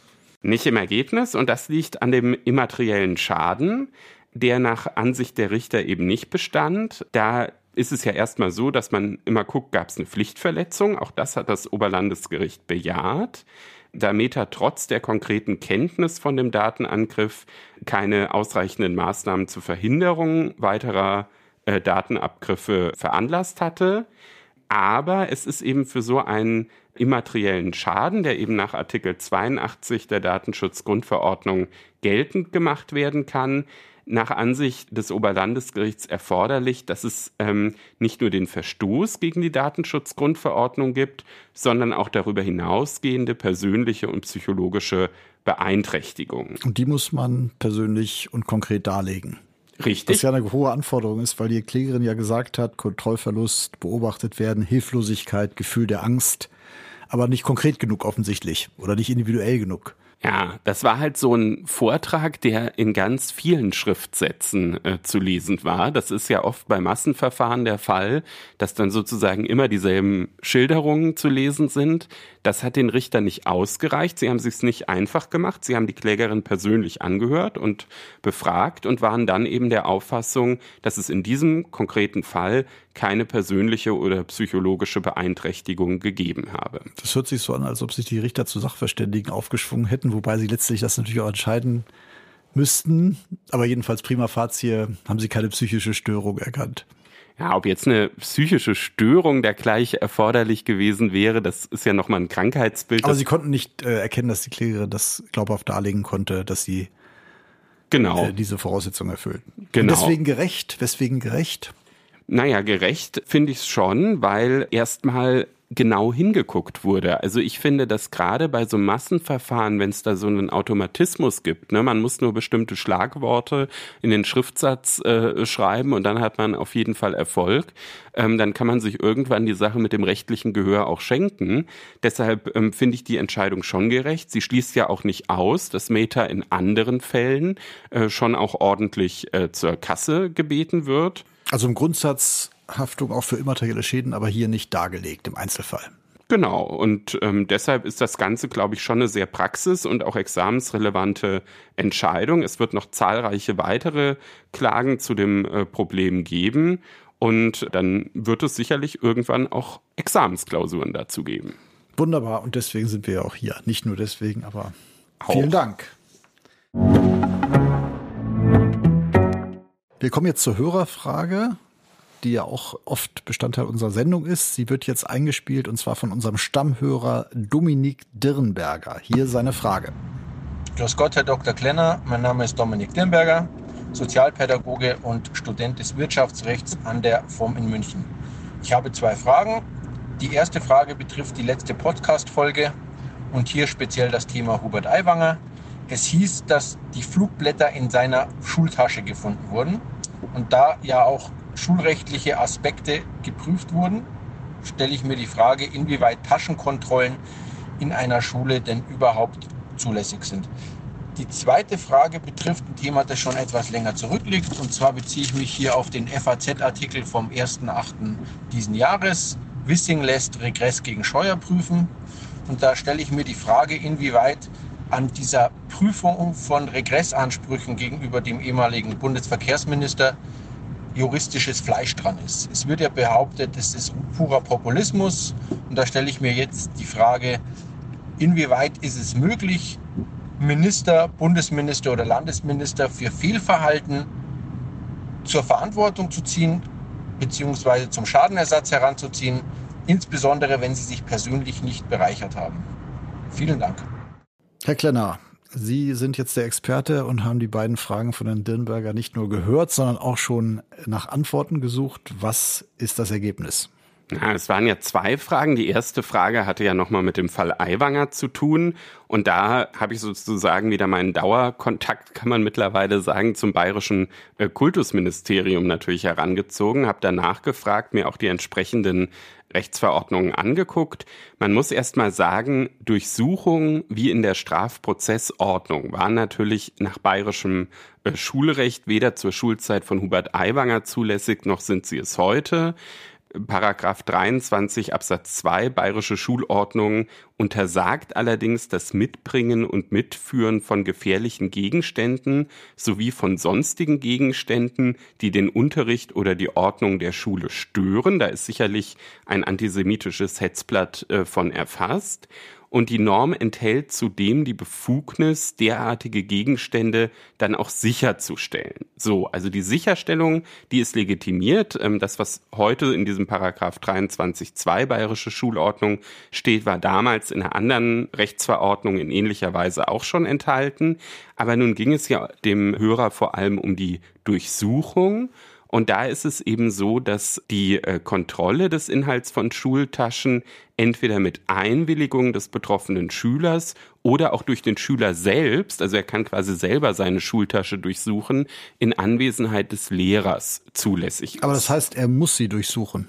nicht im Ergebnis und das liegt an dem immateriellen Schaden, der nach Ansicht der Richter eben nicht bestand. Da ist es ja erstmal so, dass man immer guckt, gab es eine Pflichtverletzung. Auch das hat das Oberlandesgericht bejaht. Da Meta trotz der konkreten Kenntnis von dem Datenangriff keine ausreichenden Maßnahmen zur Verhinderung weiterer äh, Datenabgriffe veranlasst hatte. Aber es ist eben für so einen immateriellen Schaden, der eben nach Artikel 82 der Datenschutzgrundverordnung geltend gemacht werden kann, nach Ansicht des Oberlandesgerichts erforderlich, dass es ähm, nicht nur den Verstoß gegen die Datenschutzgrundverordnung gibt, sondern auch darüber hinausgehende persönliche und psychologische Beeinträchtigungen. Und die muss man persönlich und konkret darlegen. Richtig. Was ja eine hohe Anforderung ist, weil die Klägerin ja gesagt hat, Kontrollverlust, beobachtet werden, Hilflosigkeit, Gefühl der Angst, aber nicht konkret genug offensichtlich oder nicht individuell genug. Ja, das war halt so ein Vortrag, der in ganz vielen Schriftsätzen äh, zu lesen war. Das ist ja oft bei Massenverfahren der Fall, dass dann sozusagen immer dieselben Schilderungen zu lesen sind. Das hat den Richter nicht ausgereicht. Sie haben sich nicht einfach gemacht. Sie haben die Klägerin persönlich angehört und befragt und waren dann eben der Auffassung, dass es in diesem konkreten Fall keine persönliche oder psychologische Beeinträchtigung gegeben habe. Das hört sich so an, als ob sich die Richter zu Sachverständigen aufgeschwungen hätten, wobei sie letztlich das natürlich auch entscheiden müssten. Aber jedenfalls prima facie haben sie keine psychische Störung erkannt. Ja, ob jetzt eine psychische Störung dergleichen erforderlich gewesen wäre, das ist ja nochmal ein Krankheitsbild. Aber sie konnten nicht äh, erkennen, dass die Klägerin das glaubhaft darlegen konnte, dass sie genau. äh, diese Voraussetzung erfüllt. Genau. Und deswegen gerecht. Weswegen gerecht? Naja, gerecht finde ich es schon, weil erstmal genau hingeguckt wurde. Also ich finde, dass gerade bei so Massenverfahren, wenn es da so einen Automatismus gibt, ne, man muss nur bestimmte Schlagworte in den Schriftsatz äh, schreiben und dann hat man auf jeden Fall Erfolg, ähm, dann kann man sich irgendwann die Sache mit dem rechtlichen Gehör auch schenken. Deshalb ähm, finde ich die Entscheidung schon gerecht. Sie schließt ja auch nicht aus, dass Meta in anderen Fällen äh, schon auch ordentlich äh, zur Kasse gebeten wird. Also im Grundsatz Haftung auch für immaterielle Schäden, aber hier nicht dargelegt im Einzelfall. Genau, und ähm, deshalb ist das Ganze, glaube ich, schon eine sehr praxis- und auch examensrelevante Entscheidung. Es wird noch zahlreiche weitere Klagen zu dem äh, Problem geben und dann wird es sicherlich irgendwann auch Examensklausuren dazu geben. Wunderbar, und deswegen sind wir ja auch hier. Nicht nur deswegen, aber auch. vielen Dank. Wir kommen jetzt zur Hörerfrage die ja auch oft Bestandteil unserer Sendung ist. Sie wird jetzt eingespielt und zwar von unserem Stammhörer Dominik Dirnberger. Hier seine Frage. Grüß Gott, Herr Dr. Klenner. Mein Name ist Dominik Dirnberger, Sozialpädagoge und Student des Wirtschaftsrechts an der FOM in München. Ich habe zwei Fragen. Die erste Frage betrifft die letzte Podcast-Folge und hier speziell das Thema Hubert Aiwanger. Es hieß, dass die Flugblätter in seiner Schultasche gefunden wurden. Und da ja auch schulrechtliche Aspekte geprüft wurden, stelle ich mir die Frage, inwieweit Taschenkontrollen in einer Schule denn überhaupt zulässig sind. Die zweite Frage betrifft ein Thema, das schon etwas länger zurückliegt. Und zwar beziehe ich mich hier auf den FAZ-Artikel vom 1.8. diesen Jahres. Wissing lässt Regress gegen Scheuer prüfen. Und da stelle ich mir die Frage, inwieweit an dieser Prüfung von Regressansprüchen gegenüber dem ehemaligen Bundesverkehrsminister juristisches Fleisch dran ist. Es wird ja behauptet, es ist purer Populismus. Und da stelle ich mir jetzt die Frage, inwieweit ist es möglich, Minister, Bundesminister oder Landesminister für Fehlverhalten zur Verantwortung zu ziehen, beziehungsweise zum Schadenersatz heranzuziehen, insbesondere wenn sie sich persönlich nicht bereichert haben. Vielen Dank. Herr Klenner, Sie sind jetzt der Experte und haben die beiden Fragen von Herrn Dirnberger nicht nur gehört, sondern auch schon nach Antworten gesucht. Was ist das Ergebnis? Ja, es waren ja zwei Fragen. Die erste Frage hatte ja nochmal mit dem Fall Aiwanger zu tun. Und da habe ich sozusagen wieder meinen Dauerkontakt, kann man mittlerweile sagen, zum bayerischen äh, Kultusministerium natürlich herangezogen, habe da nachgefragt, mir auch die entsprechenden Rechtsverordnungen angeguckt. Man muss erst mal sagen, Durchsuchungen wie in der Strafprozessordnung waren natürlich nach bayerischem äh, Schulrecht weder zur Schulzeit von Hubert Aiwanger zulässig, noch sind sie es heute. Paragraph 23 Absatz 2 Bayerische Schulordnung untersagt allerdings das Mitbringen und Mitführen von gefährlichen Gegenständen sowie von sonstigen Gegenständen, die den Unterricht oder die Ordnung der Schule stören. Da ist sicherlich ein antisemitisches Hetzblatt äh, von erfasst und die Norm enthält zudem die Befugnis, derartige Gegenstände dann auch sicherzustellen. So, also die Sicherstellung, die ist legitimiert. Ähm, das, was heute in diesem Paragraph 23.2 Bayerische Schulordnung steht, war damals in einer anderen Rechtsverordnung in ähnlicher Weise auch schon enthalten. Aber nun ging es ja dem Hörer vor allem um die Durchsuchung. Und da ist es eben so, dass die äh, Kontrolle des Inhalts von Schultaschen entweder mit Einwilligung des betroffenen Schülers oder auch durch den Schüler selbst, also er kann quasi selber seine Schultasche durchsuchen, in Anwesenheit des Lehrers zulässig ist. Aber das heißt, er muss sie durchsuchen.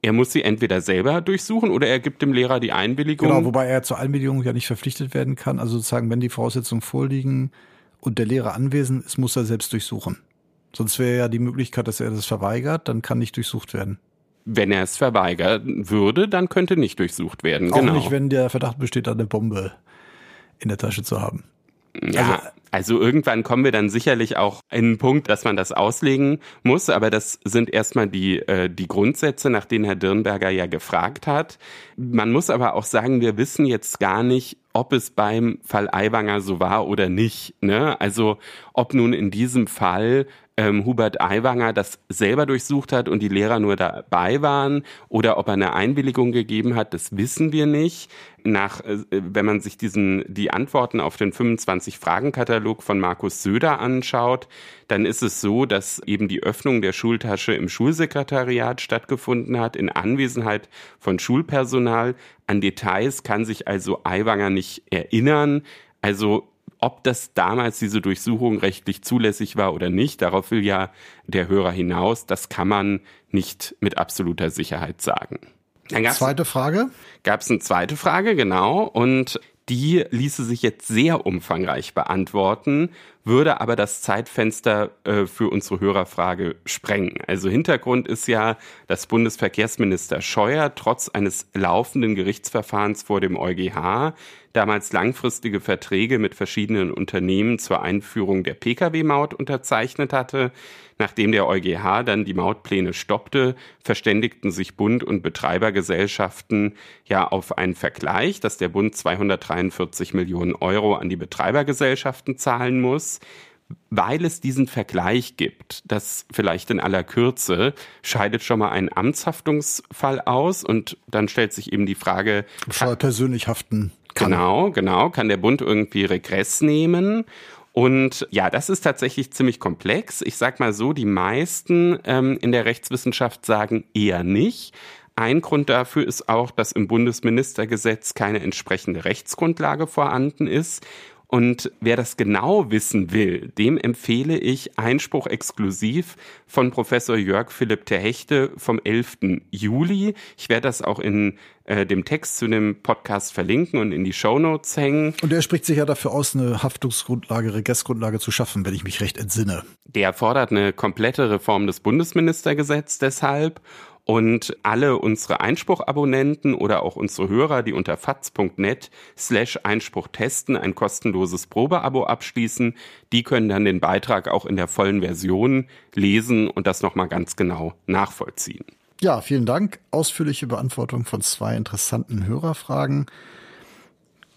Er muss sie entweder selber durchsuchen oder er gibt dem Lehrer die Einwilligung. Genau, wobei er zur Einwilligung ja nicht verpflichtet werden kann. Also sozusagen, wenn die Voraussetzungen vorliegen und der Lehrer anwesend ist, muss er selbst durchsuchen. Sonst wäre ja die Möglichkeit, dass er das verweigert, dann kann nicht durchsucht werden. Wenn er es verweigern würde, dann könnte nicht durchsucht werden. Auch genau. nicht, wenn der Verdacht besteht, eine Bombe in der Tasche zu haben. Ja, also, also irgendwann kommen wir dann sicherlich auch in einen Punkt, dass man das auslegen muss, aber das sind erstmal die, äh, die Grundsätze, nach denen Herr Dirnberger ja gefragt hat. Man muss aber auch sagen, wir wissen jetzt gar nicht, ob es beim Fall Aiwanger so war oder nicht. Ne? Also ob nun in diesem Fall ähm, Hubert Aiwanger das selber durchsucht hat und die Lehrer nur dabei waren oder ob er eine Einwilligung gegeben hat, das wissen wir nicht. Nach, äh, wenn man sich diesen, die Antworten auf den 25 Fragenkatalog von Markus Söder anschaut, dann ist es so, dass eben die Öffnung der Schultasche im Schulsekretariat stattgefunden hat, in Anwesenheit von Schulpersonal. An Details kann sich also Aiwanger nicht erinnern. Also ob das damals diese Durchsuchung rechtlich zulässig war oder nicht, darauf will ja der Hörer hinaus, das kann man nicht mit absoluter Sicherheit sagen. zweite Frage? Gab es eine zweite Frage, genau. Und die ließe sich jetzt sehr umfangreich beantworten, würde aber das Zeitfenster äh, für unsere Hörerfrage sprengen. Also Hintergrund ist ja, dass Bundesverkehrsminister Scheuer trotz eines laufenden Gerichtsverfahrens vor dem EuGH damals langfristige Verträge mit verschiedenen Unternehmen zur Einführung der Pkw-Maut unterzeichnet hatte. Nachdem der EuGH dann die Mautpläne stoppte, verständigten sich Bund und Betreibergesellschaften ja auf einen Vergleich, dass der Bund 243 Millionen Euro an die Betreibergesellschaften zahlen muss. Weil es diesen Vergleich gibt, das vielleicht in aller Kürze, scheidet schon mal ein Amtshaftungsfall aus und dann stellt sich eben die Frage. Kann, persönlich haften kann. Genau, genau. Kann der Bund irgendwie Regress nehmen? Und ja, das ist tatsächlich ziemlich komplex. Ich sag mal so, die meisten ähm, in der Rechtswissenschaft sagen eher nicht. Ein Grund dafür ist auch, dass im Bundesministergesetz keine entsprechende Rechtsgrundlage vorhanden ist. Und wer das genau wissen will, dem empfehle ich Einspruch exklusiv von Professor Jörg Philipp Terhechte vom 11. Juli. Ich werde das auch in äh, dem Text zu dem Podcast verlinken und in die Show Notes hängen. Und er spricht sich ja dafür aus, eine Haftungsgrundlage, Regressgrundlage zu schaffen, wenn ich mich recht entsinne. Der fordert eine komplette Reform des Bundesministergesetzes deshalb und alle unsere Einspruchabonnenten oder auch unsere Hörer, die unter faz.net slash Einspruch testen, ein kostenloses Probeabo abschließen, die können dann den Beitrag auch in der vollen Version lesen und das nochmal ganz genau nachvollziehen. Ja, vielen Dank. Ausführliche Beantwortung von zwei interessanten Hörerfragen.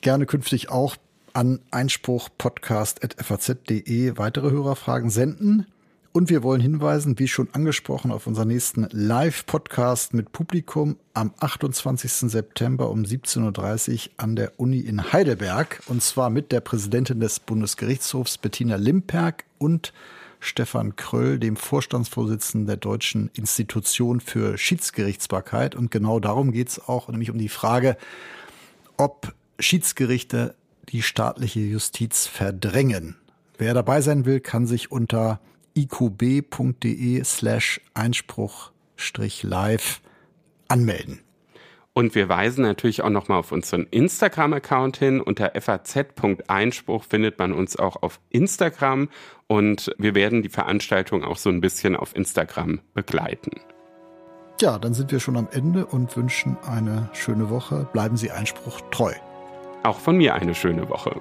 Gerne künftig auch an einspruchpodcast.faz.de weitere Hörerfragen senden. Und wir wollen hinweisen, wie schon angesprochen, auf unseren nächsten Live-Podcast mit Publikum am 28. September um 17.30 Uhr an der Uni in Heidelberg. Und zwar mit der Präsidentin des Bundesgerichtshofs Bettina Limperk und Stefan Kröll, dem Vorstandsvorsitzenden der Deutschen Institution für Schiedsgerichtsbarkeit. Und genau darum geht es auch, nämlich um die Frage, ob Schiedsgerichte die staatliche Justiz verdrängen. Wer dabei sein will, kann sich unter iqb.de slash Einspruch-live anmelden. Und wir weisen natürlich auch nochmal auf unseren Instagram-Account hin. Unter faz.einspruch findet man uns auch auf Instagram. Und wir werden die Veranstaltung auch so ein bisschen auf Instagram begleiten. Ja, dann sind wir schon am Ende und wünschen eine schöne Woche. Bleiben Sie Einspruch treu. Auch von mir eine schöne Woche.